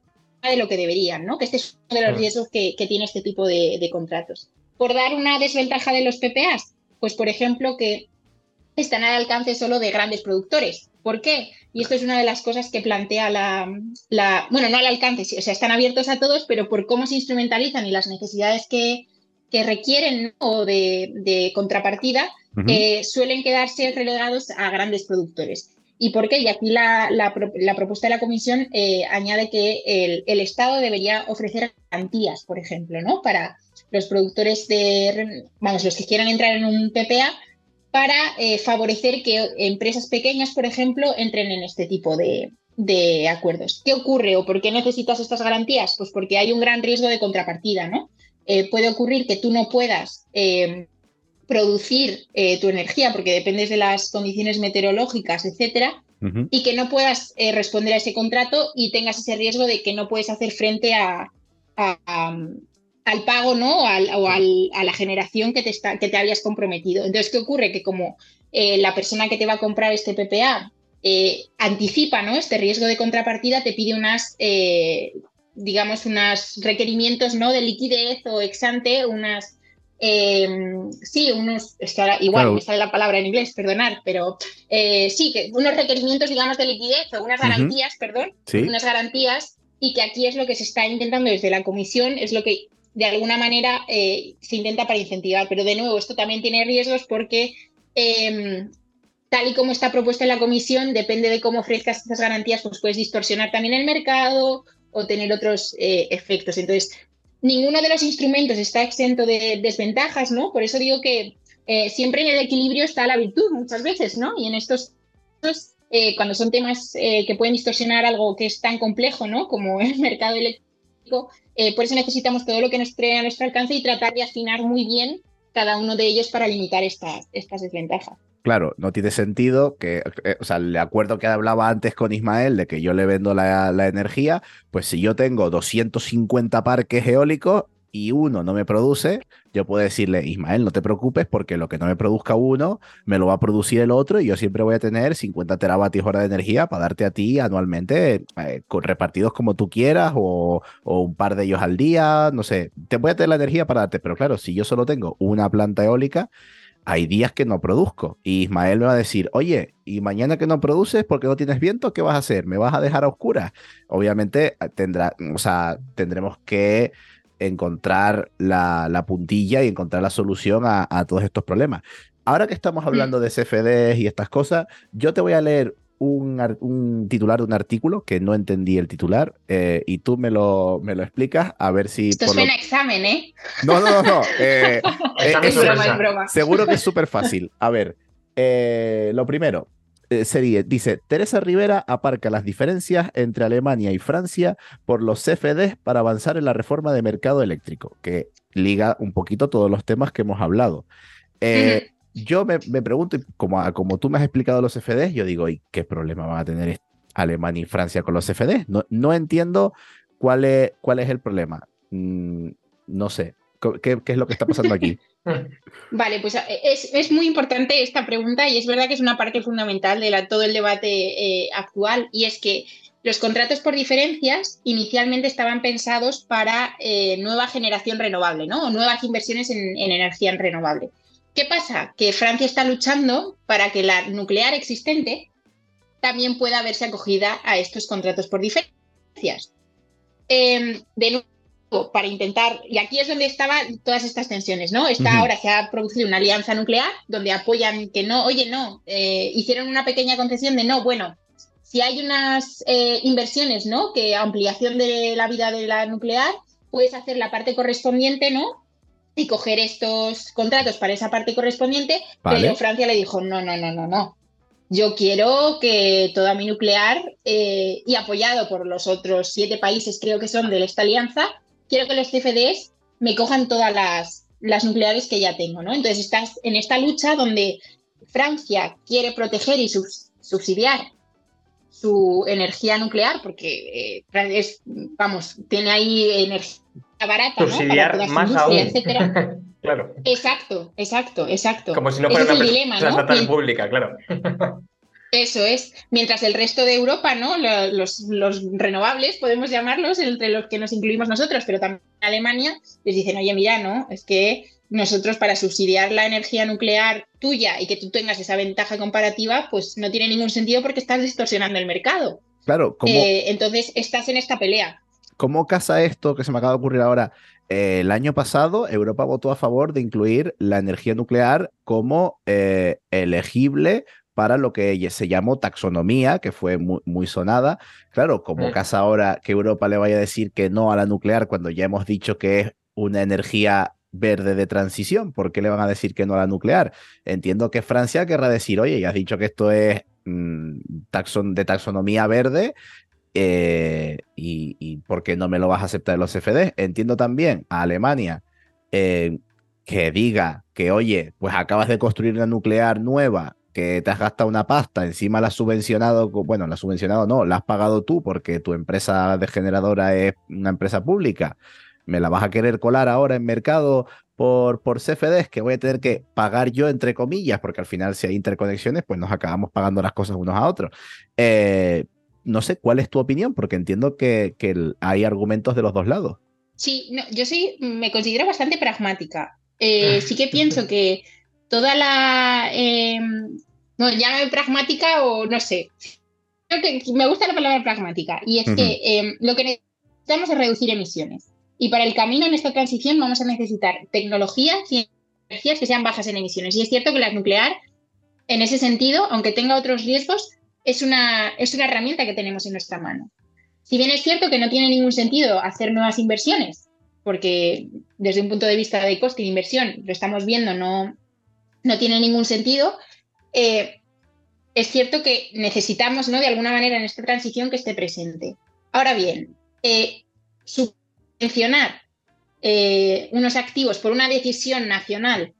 de lo que deberían, ¿no? que este es uno de los riesgos que, tiene este tipo de, contratos. Por dar una desventaja de los PPAs, pues por ejemplo que están al alcance solo de grandes productores. ¿Por qué? Y esto es una de las cosas que plantea la, la bueno, no al alcance, o sea, están abiertos a todos, pero por cómo se instrumentalizan y las necesidades que, que requieren o de, contrapartida eh, suelen quedarse relegados a grandes productores. ¿Y por qué? Y aquí la, propuesta de la comisión eh, añade que el, Estado debería ofrecer garantías, por ejemplo, ¿no? Para los productores de, vamos, los que quieran entrar en un PPA, para eh, favorecer que empresas pequeñas, por ejemplo, entren en este tipo de, de acuerdos. ¿Qué ocurre o por qué necesitas estas garantías? Pues porque hay un gran riesgo de contrapartida, ¿no? Eh, puede ocurrir que tú no puedas eh, producir eh, tu energía porque dependes de las condiciones meteorológicas, etcétera, y que no puedas responder a ese contrato y tengas ese riesgo de que no puedes hacer frente a, al pago ¿no? o, a la generación que te, está, que te habías comprometido. Entonces, ¿qué ocurre? Que como la persona que te va a comprar este PPA anticipa ¿no? este riesgo de contrapartida, te pide unas digamos, unos requerimientos ¿no? de liquidez o exante, unas, em, sí, unos, es que ahora igual me sale la palabra en inglés, perdonar, pero eh, sí, que unos requerimientos, digamos, de liquidez o unas garantías, perdón, unas garantías, y que aquí es lo que se está intentando desde la comisión, es lo que de alguna manera eh, se intenta para incentivar, pero de nuevo, esto también tiene riesgos porque em, tal y como está propuesta en la comisión, depende de cómo ofrezcas estas garantías, pues puedes distorsionar también el mercado o tener otros eh, efectos. Entonces, ninguno de los instrumentos está exento de desventajas, ¿no? Por eso digo que eh, siempre en el equilibrio está la virtud muchas veces, ¿no? Y en estos cuando son temas que pueden distorsionar algo que es tan complejo, ¿no? Como el mercado eléctrico, por eso necesitamos todo lo que nos trae a nuestro alcance y tratar de afinar muy bien cada uno de ellos para limitar estas desventajas claro, no tiene sentido que, eh, o sea, el acuerdo que hablaba antes con Ismael de que yo le vendo la, energía, pues si yo tengo 250 parques eólicos y uno no me produce, yo puedo decirle, Ismael, no te preocupes porque lo que no me produzca uno, me lo va a producir el otro y yo siempre voy a tener 50 teravatios hora de energía para darte a ti anualmente, eh, repartidos como tú quieras o, o, un par de ellos al día, no sé, te voy a tener la energía para darte, pero claro, si yo solo tengo una planta eólica, hay días que no produzco. Y Ismael me va a decir, oye, y mañana que no produces porque no tienes viento, ¿qué vas a hacer? ¿Me vas a dejar a oscuras? Obviamente eh, tendrá, o sea, tendremos que encontrar la, puntilla y encontrar la solución a, a, todos estos problemas. Ahora que estamos hablando de CFDs y estas cosas, yo te voy a leer un, titular de un artículo que no entendí el titular eh, y tú me lo, me lo explicas a ver si... Esto suena examen, ¿eh? No, no, no. Eh, eh, es broma, Seguro que es súper fácil. A ver, lo primero, sería, dice, Teresa Rivera aparca las diferencias entre Alemania y Francia por los CFDs para avanzar en la reforma de mercado eléctrico, que liga un poquito todos los temas que hemos hablado yo me, pregunto, como, como tú me has explicado los CFDs, yo digo, ¿y qué problema van a tener Alemania y Francia con los CFDs? No, no entiendo cuál es, cuál es el problema. Mm, no sé. ¿Qué, es lo que está pasando aquí? Vale, pues eh, es, muy importante esta pregunta y es verdad que es una parte fundamental de todo el debate eh, actual y es que los contratos por diferencias inicialmente estaban pensados para eh, nueva generación renovable, ¿no? O nuevas inversiones en, energía renovable. ¿Qué pasa? Que Francia está luchando para que la nuclear existente también pueda verse acogida a estos contratos por diferencias. Em, de nuevo, para intentar, y aquí es donde estaban todas estas tensiones, ¿no? Está ahora se ha producido una alianza nuclear donde apoyan que no, oye, no, eh, hicieron una pequeña concesión de no, bueno, si hay unas eh, inversiones, ¿no? Que ampliación de la vida de la nuclear, puedes hacer la parte correspondiente, ¿no? Y coger estos contratos para esa parte correspondiente, pero Francia le dijo, no, no, no, no, no. Yo quiero que toda mi nuclear, eh, y apoyado por los otros siete países, creo que son de esta alianza, quiero que los CFDs me cojan todas las, las nucleares que ya tengo, ¿no? Entonces estás en esta lucha donde Francia quiere proteger y subsidiar su energía nuclear, porque eh, es, vamos, tiene ahí energía barata, Subsidiar ¿no? más aún. Etcétera. claro. Exacto, exacto, exacto. Como si no fuera una dilema, ¿no? pública, claro. Eso es. Mientras el resto de Europa, ¿no? Los, los, renovables, podemos llamarlos, entre los que nos incluimos nosotros, pero también Alemania, les dicen, oye, mira, ¿no? Es que nosotros para subsidiar la energía nuclear tuya y que tú tengas esa ventaja comparativa, pues no tiene ningún sentido porque estás distorsionando el mercado. Claro, eh, entonces estás en esta pelea. ¿Cómo casa esto que se me acaba de ocurrir ahora? Eh, el año pasado Europa votó a favor de incluir la energía nuclear como eh, elegible para lo que se llamó taxonomía, que fue muy, sonada. Claro, como mm. casa ahora que Europa le vaya a decir que no a la nuclear cuando ya hemos dicho que es una energía verde de transición. ¿Por qué le van a decir que no a la nuclear? Entiendo que Francia querrá decir, oye, ya has dicho que esto es mm, taxon de taxonomía verde. Eh, y, por qué no me lo vas a aceptar en los CFD? Entiendo también a Alemania eh, que diga que, oye, pues acabas de construir una nuclear nueva, que te has gastado una pasta, encima la has subvencionado, bueno, la has subvencionado no, la has pagado tú porque tu empresa de generadora es una empresa pública me la vas a querer colar ahora en mercado por, por CFDs que voy a tener que pagar yo, entre comillas, porque al final si hay interconexiones, pues nos acabamos pagando las cosas unos a otros. Eh, no sé, ¿cuál es tu opinión? Porque entiendo que, hay argumentos de los dos lados. Sí, yo sí me considero bastante pragmática. Eh, sí que pienso que toda la... Eh, no, llámame pragmática o no sé. me gusta la palabra pragmática y es que em, lo que necesitamos es reducir emisiones. Y para el camino en esta transición vamos a necesitar tecnologías y energías que sean bajas en emisiones. Y es cierto que la nuclear, en ese sentido, aunque tenga otros riesgos, es una, es una herramienta que tenemos en nuestra mano. Si bien es cierto que no tiene ningún sentido hacer nuevas inversiones, porque desde un punto de vista de coste de inversión, lo estamos viendo, no, no tiene ningún sentido, eh, es cierto que necesitamos, ¿no? De alguna manera en esta transición que esté presente. Ahora bien, eh, su mencionar eh, unos activos por una decisión nacional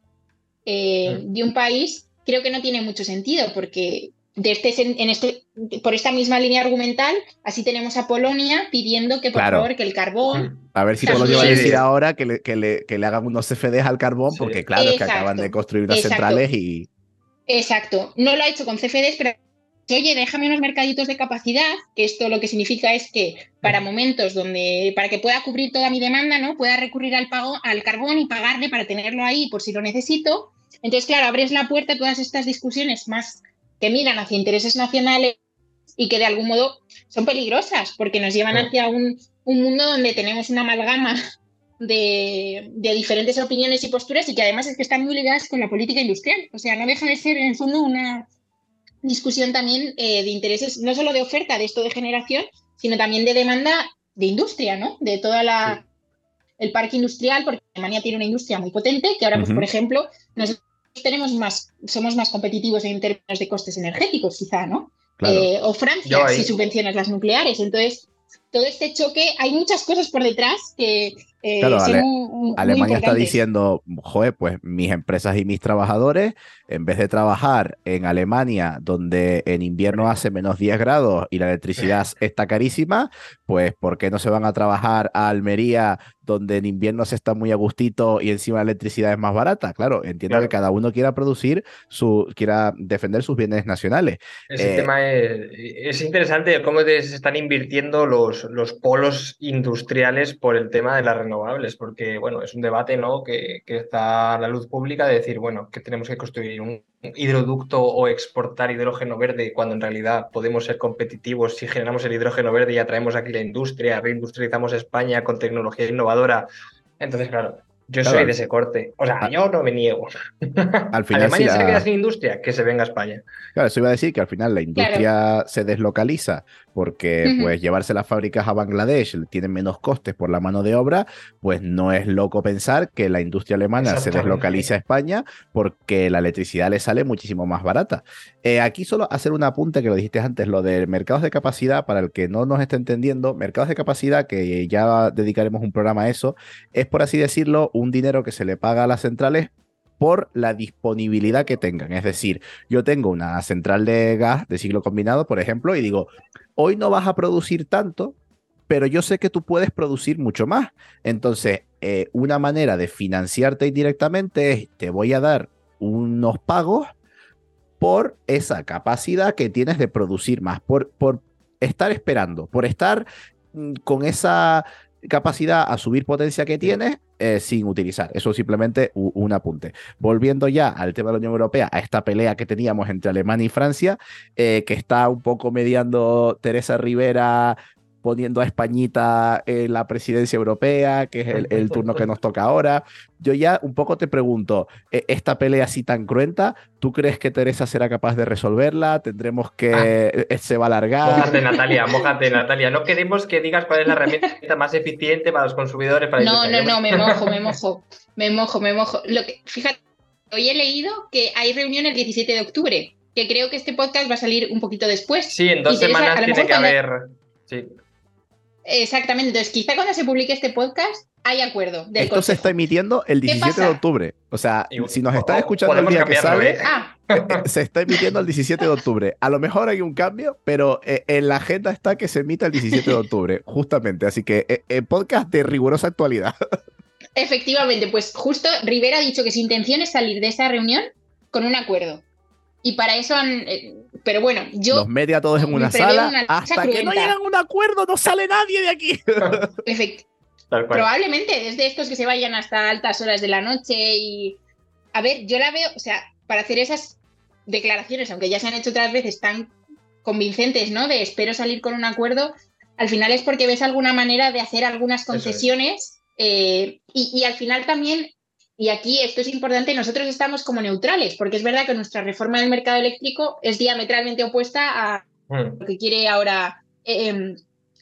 eh, de un país, creo que no tiene mucho sentido, porque de este, en este, por esta misma línea argumental, así tenemos a Polonia pidiendo que por favor que el carbón. A ver si Polonia va a decir ahora que le, que le, que le hagan unos CFDs al carbón, porque claro, que acaban de construir unas centrales y. Exacto. No lo ha hecho con CFDs, pero oye, déjame unos mercaditos de capacidad, que esto lo que significa es que para momentos donde, para que pueda cubrir toda mi demanda, ¿no? Pueda recurrir al pago, al carbón y pagarle para tenerlo ahí por si lo necesito. Entonces, claro, abres la puerta a todas estas discusiones más que miran hacia intereses nacionales y que de algún modo son peligrosas, porque nos llevan hacia un, mundo donde tenemos una amalgama de, de, diferentes opiniones y posturas y que además es que están muy ligadas con la política industrial. O sea, no deja de ser en el fondo una, discusión también eh, de intereses, no solo de oferta de esto de generación, sino también de demanda de industria, ¿no? De toda la el parque industrial, porque Alemania tiene una industria muy potente, que ahora, pues, por ejemplo, nosotros tenemos más, somos más competitivos en términos de costes energéticos, quizá, ¿no? Eh, o Francia, si subvencionas las nucleares. Entonces, todo este choque, hay muchas cosas por detrás que eh, Claro, son Ale- muy- muy Alemania está diciendo, joder, pues mis empresas y mis trabajadores, en vez de trabajar en Alemania, donde en invierno hace menos 10 grados y la electricidad está carísima, pues ¿por qué no se van a trabajar a Almería, donde en invierno se está muy a gustito y encima la electricidad es más barata? Claro, entiendo Claro. que cada uno quiera producir su, quiera defender sus bienes nacionales. Ese Eh, tema es, es interesante cómo se están invirtiendo los, los polos industriales por el tema de las renovables, porque bueno, es un debate ¿no? que, que está a la luz pública de decir, bueno, que tenemos que construir un hidroducto o exportar hidrógeno verde cuando en realidad podemos ser competitivos si generamos el hidrógeno verde y atraemos aquí la industria, reindustrializamos España con tecnología innovadora. Entonces, claro, yo Claro. soy de ese corte. O sea, Ah. yo no me niego. Al final, si Alemania se queda sin industria, que se venga a España. Claro, eso iba a decir que al final la industria se deslocaliza porque pues llevarse las fábricas a Bangladesh tienen menos costes por la mano de obra, pues no es loco pensar que la industria alemana se deslocaliza a España porque la electricidad le sale muchísimo más barata. Eh, aquí solo hacer un apunte que lo dijiste antes, lo de mercados de capacidad, para el que no nos esté entendiendo, mercados de capacidad, que ya dedicaremos un programa a eso, es por así decirlo un dinero que se le paga a las centrales por la disponibilidad que tengan. Es decir, yo tengo una central de gas de ciclo combinado, por ejemplo, y digo, hoy no vas a producir tanto, pero yo sé que tú puedes producir mucho más. Entonces, eh, una manera de financiarte indirectamente es, te voy a dar unos pagos por esa capacidad que tienes de producir más, por, por estar esperando, por estar mm, con esa capacidad a subir potencia que tienes eh, sin utilizar. Eso simplemente un apunte. Volviendo ya al tema de la Unión Europea, a esta pelea que teníamos entre Alemania y Francia, eh, que está un poco mediando Teresa Rivera poniendo a Españita en la presidencia europea, que es el, el turno que nos toca ahora. Yo ya un poco te pregunto, eh, esta pelea así tan cruenta, ¿tú crees que Teresa será capaz de resolverla? ¿Tendremos que... eh, se va a alargar? Mójate, Natalia, mójate, Natalia. No queremos que digas cuál es la herramienta más eficiente para los consumidores. Para No, no, no, me mojo, me mojo, me mojo, me mojo. Lo que, fíjate, hoy he leído que hay reunión el 17 de octubre, que creo que este podcast va a salir un poquito después. Sí, en dos Y semanas tiene que cuando- haber. Sí. Exactamente, entonces quizá cuando se publique este podcast hay acuerdo del Esto se está emitiendo el 17 de octubre. O sea, si nos están o- escuchando el día que sale, ¿eh? Ah, eh, se está emitiendo el 17 de octubre. A lo mejor hay un cambio, pero eh, en la agenda está que se emita el 17 de octubre, justamente. Así que eh, eh, podcast de rigurosa actualidad. efectivamente, pues justo Rivera ha dicho que su intención es salir de esa reunión con un acuerdo. Y para eso han... eh, pero bueno, yo... Nos media todos en una sala. una hasta que no llegan a un acuerdo, no sale nadie de aquí. cual. Probablemente, es de estos que se vayan hasta altas horas de la noche y... A ver, yo la veo, o sea, para hacer esas declaraciones, aunque ya se han hecho otras veces tan convincentes, ¿no? De espero salir con un acuerdo, al final es porque ves alguna manera de hacer algunas es. concesiones eh, y, y al final también, y aquí esto es importante, nosotros estamos como neutrales, porque es verdad que nuestra reforma del mercado eléctrico es diametralmente opuesta a, Mm. lo que quiere ahora eh, em,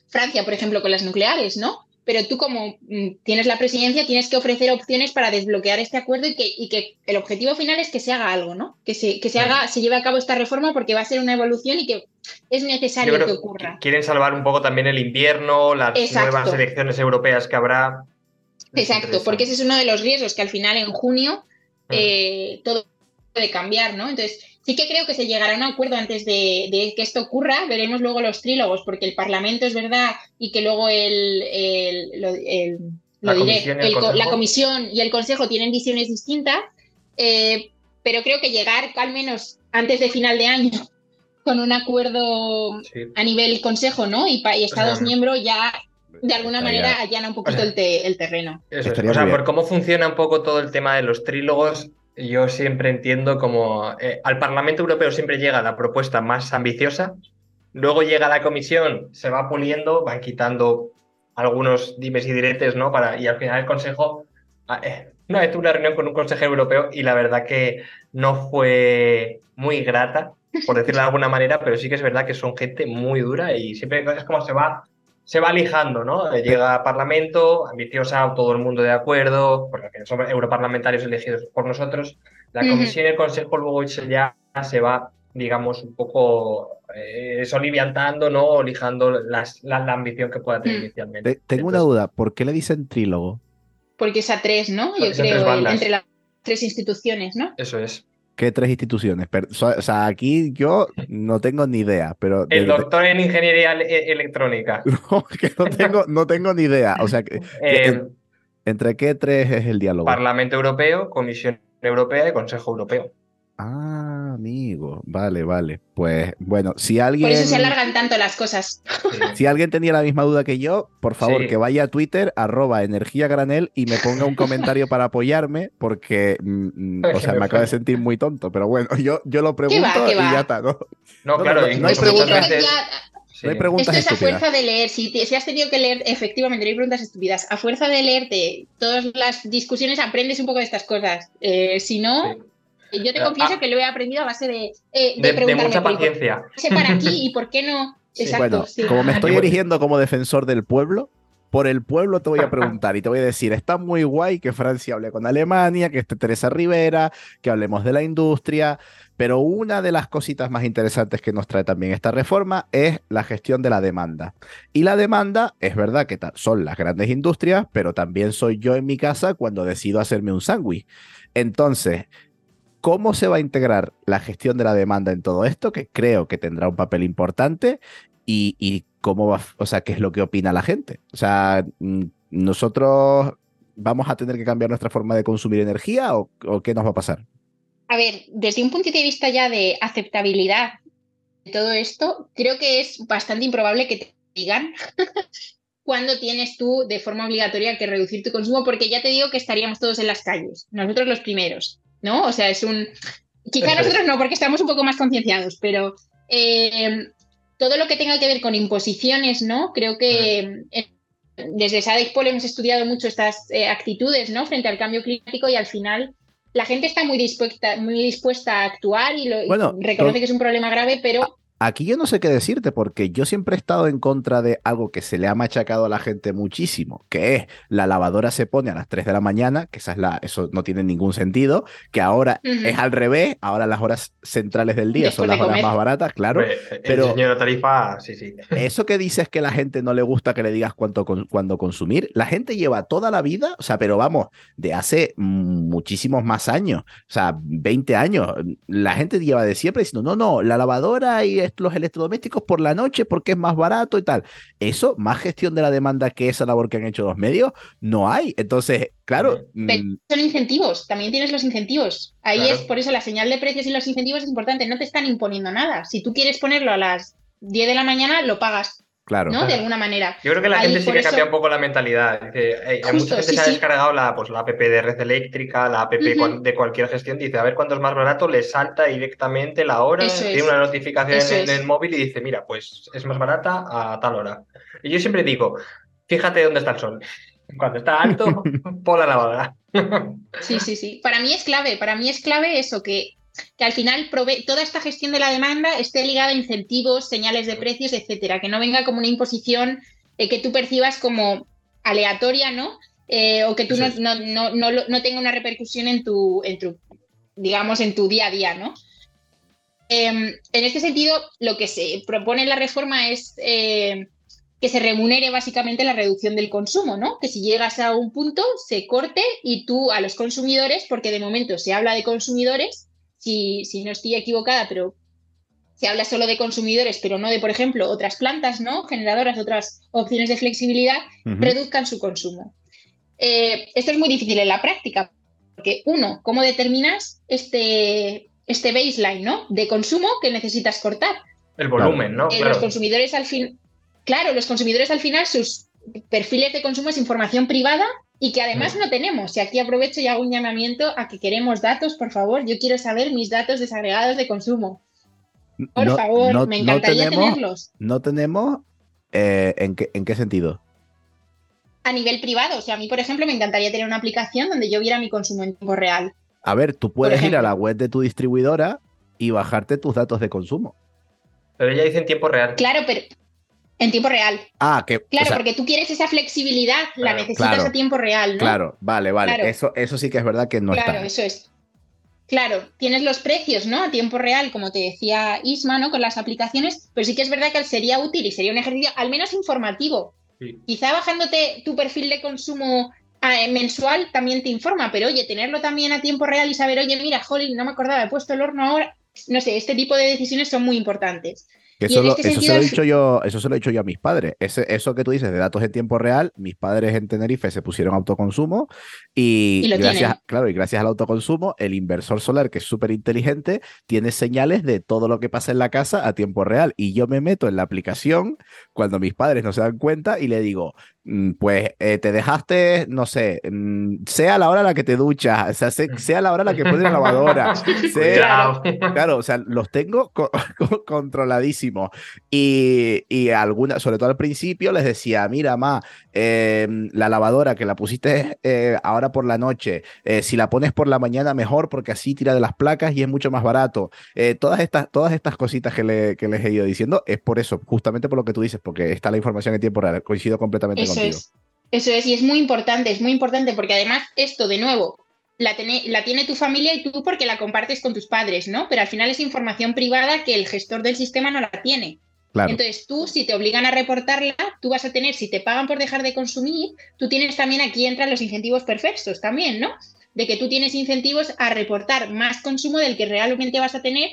Francia, por ejemplo, con las nucleares, ¿no? Pero tú como mm, tienes la presidencia tienes que ofrecer opciones para desbloquear este acuerdo y que, y que el objetivo final es que se haga algo, ¿no? Que se, que se Claro. haga, se lleve a cabo esta reforma porque va a ser una evolución y que es necesario que que ocurra. quieren salvar un poco también el invierno, las Exacto. nuevas elecciones europeas que habrá. Exacto, porque ese es uno de los riesgos que al final en junio Mm. eh, todo puede cambiar, ¿no? Entonces, sí que creo que se llegará a un acuerdo antes de, de que esto ocurra. Veremos luego los trílogos, porque el Parlamento es verdad y que luego el, el- lo, el- La diré, comisión y el el co- la consejo. comisión y el consejo tienen visiones distintas, eh, pero creo que llegar al menos antes de final de año con un acuerdo Sí. a nivel consejo, ¿no? Y, y Estados sea, miembros ya de alguna Estaría- manera allana un poquito o sea, el, te- el terreno. Eso es. O sea, por cómo funciona un poco todo el tema de los trílogos, yo siempre entiendo como eh, al Parlamento Europeo siempre llega la propuesta más ambiciosa, luego llega la Comisión, se va puliendo, van quitando algunos dimes y diretes, ¿no? Para, y al final el Consejo, ah, eh, una vez tuve una reunión con un consejero europeo y la verdad que no fue muy grata, por decirlo de alguna manera, pero sí que es verdad que son gente muy dura y siempre es como se va se va lijando, ¿no? Llega a Parlamento, ambiciosa, todo el mundo de acuerdo, porque son europarlamentarios elegidos por nosotros. La. Comisión y el Consejo luego se- ya se va digamos, un poco eh, soliviantando, ¿no? O lijando las- la, la ambición que pueda tener Mm. inicialmente. Te- tengo una duda, ¿por qué le dicen trílogo? Porque es a tres, ¿no? Yo creo, entre las tres instituciones, ¿no? Eso es. ¿Qué tres instituciones? O sea, aquí yo no tengo ni idea, pero... El doctor en ingeniería ele- electrónica. no, que no tengo, no tengo ni idea. O sea, que- que- Eh, ¿entre qué tres es el diálogo? Parlamento Europeo, Comisión Europea y Consejo Europeo. Ah, amigo, vale, vale. Pues bueno, si alguien... Por eso se alargan tanto las cosas. Si alguien tenía la misma duda que yo, por favor, Sí. que vaya a Twitter, arroba energía granel y me ponga un comentario para apoyarme, porque, mm, mm, o sea, me acabo de sentir muy tonto, pero bueno, yo, yo lo pregunto qué y va? ya está, ¿no? No, No, claro, no hay incluso preguntas. sí. No hay preguntas Esto es a fuerza de leer. Si, te- si has tenido que leer, efectivamente, no hay preguntas estúpidas. A fuerza de leerte todas las discusiones, aprendes un poco de estas cosas. Eh, si no, Sí. Yo te Ah, confieso ah. que lo he aprendido a base de, eh, de, De, de mucha ¿y por paciencia. qué para aquí y por qué no? Sí, Exacto, Bueno, sí. como me estoy Y bueno. erigiendo como defensor del pueblo, por el pueblo te voy a preguntar y te voy a decir, está muy guay que Francia hable con Alemania, que esté Teresa Rivera, que hablemos de la industria, pero una de las cositas más interesantes que nos trae también esta reforma es la gestión de la demanda. Y la demanda, es verdad que son las grandes industrias, pero también soy yo en mi casa cuando decido hacerme un sándwich. Entonces, ¿cómo se va a integrar la gestión de la demanda en todo esto? Que creo que tendrá un papel importante y, cómo va, o sea, qué es lo que opina la gente. O sea, mm, nosotros vamos a tener que cambiar nuestra forma de consumir energía o, o qué nos va a pasar. A ver, desde un punto de vista ya de aceptabilidad de todo esto, creo que es bastante improbable que te digan cuándo tienes tú de forma obligatoria que reducir tu consumo, porque ya te digo que estaríamos todos en las calles, nosotros los primeros, ¿no? O sea, es un... Quizá nosotros no, porque estamos un poco más concienciados, pero eh, todo lo que tenga que ver con imposiciones, ¿no? Creo que eh, desde SADC Pol hemos estudiado mucho estas eh, actitudes, ¿no? Frente al cambio climático y al final la gente está muy dispuesta, muy dispuesta a actuar y, lo, Bueno, reconoce que es un problema grave, pero Aquí yo no sé qué decirte porque yo siempre he estado en contra de algo que se le ha machacado a la gente muchísimo, que es la lavadora se pone a las 3 de la mañana, que esa es la, eso no tiene ningún sentido, que ahora es al revés, ahora las horas centrales del día son las horas comer. más baratas, claro. Pero- la tarifa, sí, sí. Eso que dices que la gente no le gusta que le digas cuánto con- cuándo consumir, la gente lleva toda la vida, o sea, pero vamos, de hace muchísimos más años, o sea, 20 años, la gente lleva de siempre diciendo, no, no, la lavadora y los electrodomésticos por la noche porque es más barato y tal. Eso, más gestión de la demanda que esa labor que han hecho los medios, no hay. Entonces, claro, Pero mm, son incentivos, también tienes los incentivos. Ahí Claro. es por eso la señal de precios y los incentivos es importante, no te están imponiendo nada. Si tú quieres ponerlo a las 10 de la mañana, lo pagas, claro. ¿no? De alguna manera. Yo creo que la Ahí, gente sí que eso- cambia un poco la mentalidad. Dice, eh, Justo, mucha gente sí, se ha sí. descargado la, pues, la app de red eléctrica, la app de cualquier gestión. Dice, a ver cuánto es más barato, le salta directamente la hora, Eso tiene es. una notificación Eso en, es. el móvil y dice, mira, pues es más barata a tal hora. Y yo siempre digo, fíjate dónde está el sol. Cuando está alto, pon la lavadora. Sí, sí, sí. Para mí es clave, para mí es clave eso, que, que al final prove- toda esta gestión de la demanda esté ligada a incentivos, señales de precios, etcétera, que no venga como una imposición eh, que tú percibas como aleatoria, ¿no? Eh, o que tú no, no, no, no tenga una repercusión en tu, en tu, digamos, en tu día a día, ¿no? Em, en este sentido, lo que se propone en la reforma es eh, que se remunere básicamente la reducción del consumo, ¿no? Que si llegas a un punto, se corte y tú a los consumidores, porque de momento se habla de consumidores, si, si no estoy equivocada, pero se habla solo de consumidores, pero no de, por ejemplo, otras plantas, ¿no? Generadoras, otras opciones de flexibilidad, reduzcan su consumo. Eh, esto es muy difícil en la práctica, porque uno, ¿cómo determinas este, este baseline ¿no? de consumo que necesitas cortar? El volumen, ¿no? Eh, Claro. Los consumidores al fin, claro, los consumidores al final sus perfiles de consumo es información privada y que además Mm. no tenemos. Y aquí aprovecho y hago un llamamiento a que queremos datos, por favor. Yo quiero saber mis datos desagregados de consumo. Por No- favor, no- me no encantaría tenemos- tenerlos No tenemos, eh, ¿en, qué, ¿en qué sentido? a nivel privado. O sea, a mí, por ejemplo, me encantaría tener una aplicación donde yo viera mi consumo en tiempo real. A ver, tú puedes ir a la web de tu distribuidora y bajarte tus datos de consumo. Pero ella dice en tiempo real. Claro, pero en tiempo real. Ah, que. o Claro, sea, porque tú quieres esa flexibilidad, la Claro, necesitas claro, a tiempo real, ¿no? Claro, vale, vale. Claro. Eso, eso sí que es verdad que no claro, está. eso es. claro, tienes los precios, ¿no? A tiempo real, como te decía Isma, ¿no? Con las aplicaciones, pero sí que es verdad que sería útil y sería un ejercicio al menos informativo. Quizá bajándote tu perfil de consumo eh, mensual también te informa, pero oye, tenerlo también a tiempo real y saber, oye, mira, Holly, no me acordaba, he puesto el horno ahora. No sé, este tipo de decisiones son muy importantes. Eso, este eso, se lo he dicho yo, eso se lo he dicho yo a mis padres. Ese, eso que tú dices de datos en tiempo real, mis padres en Tenerife se pusieron autoconsumo y, gracias, claro, y gracias al autoconsumo, el inversor solar, que es súper inteligente, tiene señales de todo lo que pasa en la casa a tiempo real. Y yo me meto en la aplicación cuando mis padres no se dan cuenta y le digo, pues eh, te dejaste, no sé, mm, sea la hora a la que te duchas, sea, sea, la hora a la que pones la lavadora, sea, claro, o sea, los tengo controladísimos. Y, y algunas, sobre todo al principio, les decía, mira, ma, em, la lavadora que la pusiste eh, ahora por la noche, eh, si la pones por la mañana mejor porque así tira de las placas y es mucho más barato. todas, estas, todas estas cositas que, le, que les he ido diciendo es por eso, justamente por lo que tú dices, porque está la información en tiempo real, coincido completamente con eso es, eso es, y es muy importante, es muy importante porque además esto, de nuevo, la, la, tiene tu familia y tú porque la compartes con tus padres, ¿no? Pero al final es información privada que el gestor del sistema no la tiene. Entonces tú, si te obligan a reportarla, tú vas a tener, si te pagan por dejar de consumir, tú tienes también, aquí entran los incentivos perfectos también, ¿no? De que tú tienes incentivos a reportar más consumo del que realmente vas a tener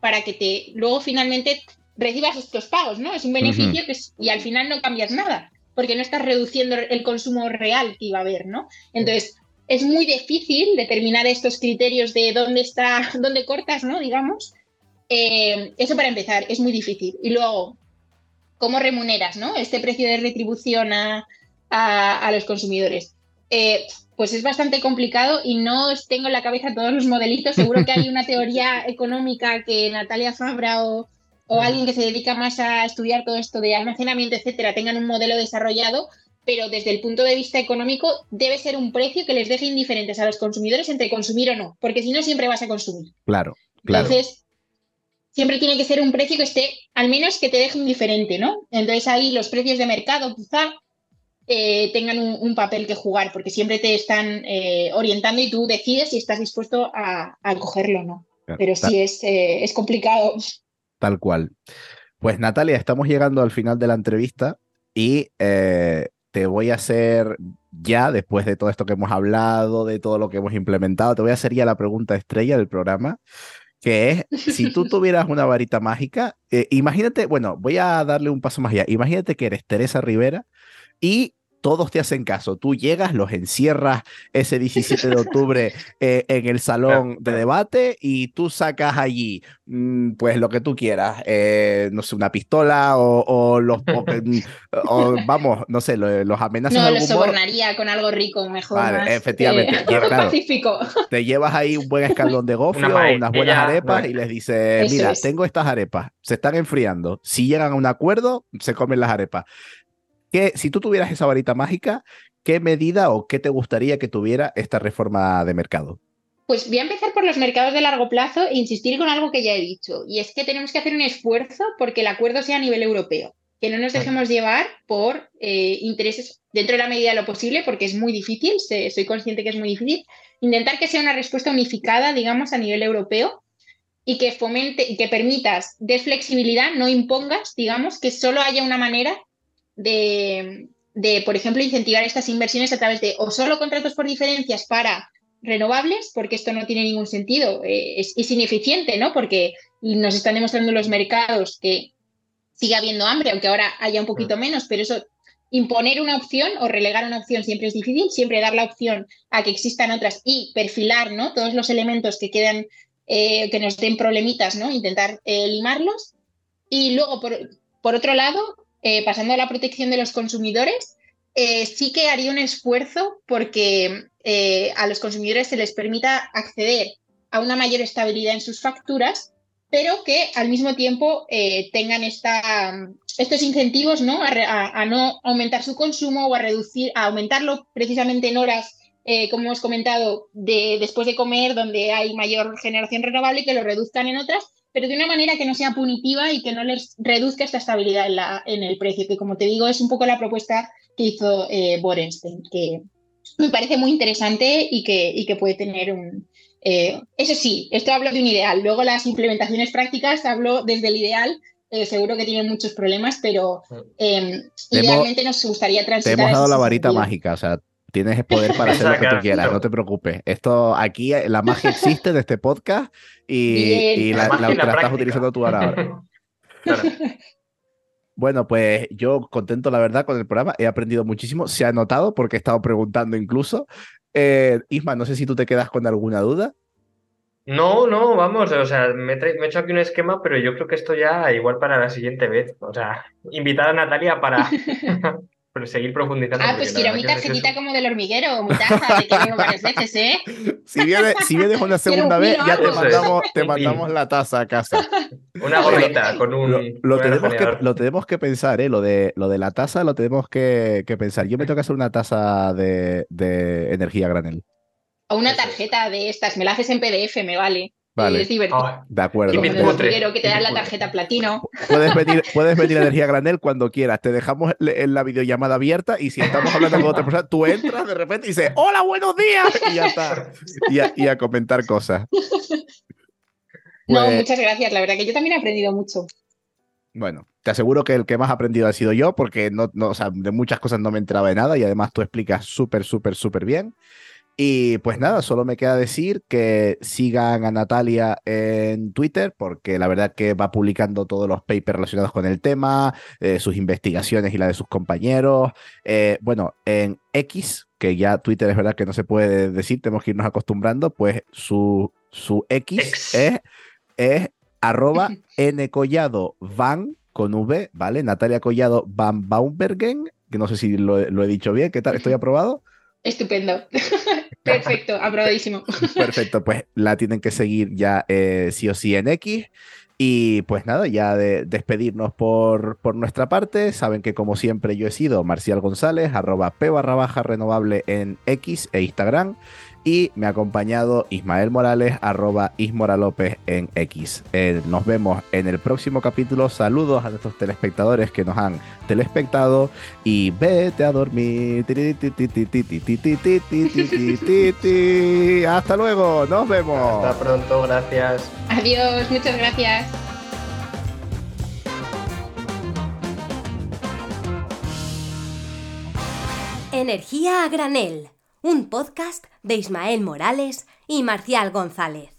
para que te luego finalmente recibas estos pagos, ¿no? Es un beneficio que y al final no cambias nada porque no estás reduciendo el consumo real que iba a haber, ¿no? Entonces, es muy difícil determinar estos criterios de dónde está, dónde cortas, ¿no? Digamos. Eh, eso para empezar, es muy difícil. Y luego, ¿cómo remuneras, ¿no? Este precio de retribución a, los consumidores. Eh, pues es bastante complicado y no tengo en la cabeza todos los modelitos. Seguro que hay una teoría económica que Natalia Fabra o, o alguien que se dedica más a estudiar todo esto de almacenamiento, etcétera, tengan un modelo desarrollado, pero desde el punto de vista económico debe ser un precio que les deje indiferentes a los consumidores entre consumir o no, porque si no siempre vas a consumir. Claro, claro. Entonces, siempre tiene que ser un precio que esté, al menos que te deje indiferente, ¿no? Entonces ahí los precios de mercado quizá eh, tengan un, papel que jugar, porque siempre te están eh, orientando y tú decides si estás dispuesto a, cogerlo o no. Pero sí es, eh, es complicado. Tal cual. Pues Natalia, estamos llegando al final de la entrevista y eh, te voy a hacer ya, después de todo esto que hemos hablado, de todo lo que hemos implementado, te voy a hacer ya la pregunta estrella del programa, que es, si tú tuvieras una varita mágica, eh, imagínate, bueno, voy a darle un paso más allá, imagínate que eres Teresa Rivera y todos te hacen caso. Tú llegas, los encierras ese 17 de octubre eh, en el salón de debate y tú sacas allí, mm, pues lo que tú quieras, eh, no sé, una pistola o, los, o, vamos, no sé, los amenazas. No, los sobornaría con algo rico, mejor. Vale, efectivamente. Eh, pacífico. Te llevas ahí un buen escalón de gofio, unas buenas arepas y les dices, mira, tengo estas arepas, se están enfriando. Si llegan a un acuerdo, se comen las arepas si tú tuvieras esa varita mágica, ¿qué medida o qué te gustaría que tuviera esta reforma de mercado? Pues voy a empezar por los mercados de largo plazo e insistir con algo que ya he dicho, y es que tenemos que hacer un esfuerzo porque el acuerdo sea a nivel europeo, que no nos dejemos llevar por eh, intereses dentro de la medida de lo posible, porque es muy difícil, soy consciente que es muy difícil, intentar que sea una respuesta unificada, digamos, a nivel europeo y que fomente y que permitas de flexibilidad, no impongas, digamos, que solo haya una manera de, por ejemplo, incentivar estas inversiones a través de o solo contratos por diferencias para renovables, porque esto no tiene ningún sentido, eh, es, ineficiente, ¿no? Porque nos están demostrando los mercados que sigue habiendo hambre, aunque ahora haya un poquito menos, pero eso, imponer una opción o relegar una opción siempre es difícil, siempre dar la opción a que existan otras y perfilar, ¿no? Todos los elementos que quedan, eh, que nos den problemitas, ¿no? Intentar eh, limarlos. Y luego, por, por otro lado, eh, pasando a la protección de los consumidores, eh, sí que haría un esfuerzo porque eh, a los consumidores se les permita acceder a una mayor estabilidad en sus facturas, pero que al mismo tiempo tengan estos incentivos ¿no? A, no aumentar su consumo o a reducir, a aumentarlo precisamente en horas, como hemos comentado, de, después de comer, donde hay mayor generación renovable, y que lo reduzcan en otras, pero de una manera que no sea punitiva y que no les reduzca esta estabilidad en, la, en el precio, que como te digo es un poco la propuesta que hizo eh, Borenstein, que me parece muy interesante y que, y que puede tener un, Eh, eso sí, esto hablo de un ideal. Luego las implementaciones prácticas hablo desde el ideal. eh, seguro que tienen muchos problemas, pero eh, Te hemos- idealmente nos gustaría Te transitar. hemos a dado la varita sentido. mágica, o sea, tienes el poder para hacer lo que tú quieras, no te preocupes. Esto aquí, eh, la magia existe en este podcast y, Bien. y la, estás utilizando tú ahora. Claro. Bueno, pues yo contento, la verdad, con el programa. He aprendido muchísimo. Se ha notado porque he estado preguntando incluso. Eh, Isma, no sé si tú te quedas con alguna duda. No, no, vamos, o sea, me, me he hecho aquí un esquema, pero yo creo que esto ya igual para la siguiente vez. O sea, invitar a Natalia para, para seguir profundizando. Ah, pues quiero mi es tarjetita como del hormiguero, mi taza, de que vengo varias veces, ¿eh? Si vienes, si vienes una Quiero un segunda vez, ya te mandamos, te mandamos la taza a casa. Una gorrita con un. Lo, lo con un tenemos que, lo tenemos que pensar, ¿eh? Lo de, lo de la taza lo tenemos que, que pensar. Yo me tengo que hacer una taza de, de energía granel. O una tarjeta de estas, me la haces en PDF, me vale. Vale. Es divertido. Ah, De acuerdo. Hormiguero que te dan la tarjeta platino. Puedes venir, puedes venir a Energía Granel cuando quieras. Te dejamos en la videollamada abierta y si estamos hablando con otra persona, tú entras de repente y dices, hola, buenos días. Y ya está. Y a, y a comentar cosas. No, Pues, muchas gracias, la verdad que yo también he aprendido mucho. Bueno, te aseguro que el que más ha aprendido ha sido yo, porque no, no, o sea, de muchas cosas no me enteraba de nada y además tú explicas súper, súper, súper bien. Y pues nada, solo me queda decir que sigan a Natalia en Twitter, porque la verdad que va publicando todos los papers relacionados con el tema, eh, sus investigaciones y la de sus compañeros. Eh, bueno, en X, que ya Twitter es verdad que no se puede decir, tenemos que irnos acostumbrando, pues su, su X es, es arroba ncollado van con V, ¿vale? Natalia Collado Van Baumbergen, que no sé si lo, lo he dicho bien, ¿qué tal? ¿Estoy aprobado? Estupendo. Perfecto, aprobadísimo. Perfecto, pues la tienen que seguir ya eh, sí o sí en X. Y pues nada, ya de despedirnos por, por nuestra parte. Saben que como siempre yo he sido Marcial González, arroba P barra baja renovable en X e Instagram. Y me ha acompañado Ismael Morales, arroba Ismora López en X. Eh, nos vemos en el próximo capítulo. Saludos a nuestros telespectadores que nos han telespectado. Y vete a dormir. Hasta luego, nos vemos. Hasta pronto, gracias. Adiós, muchas gracias. Energía a granel, un podcast de Ismael Morales y Marcial González.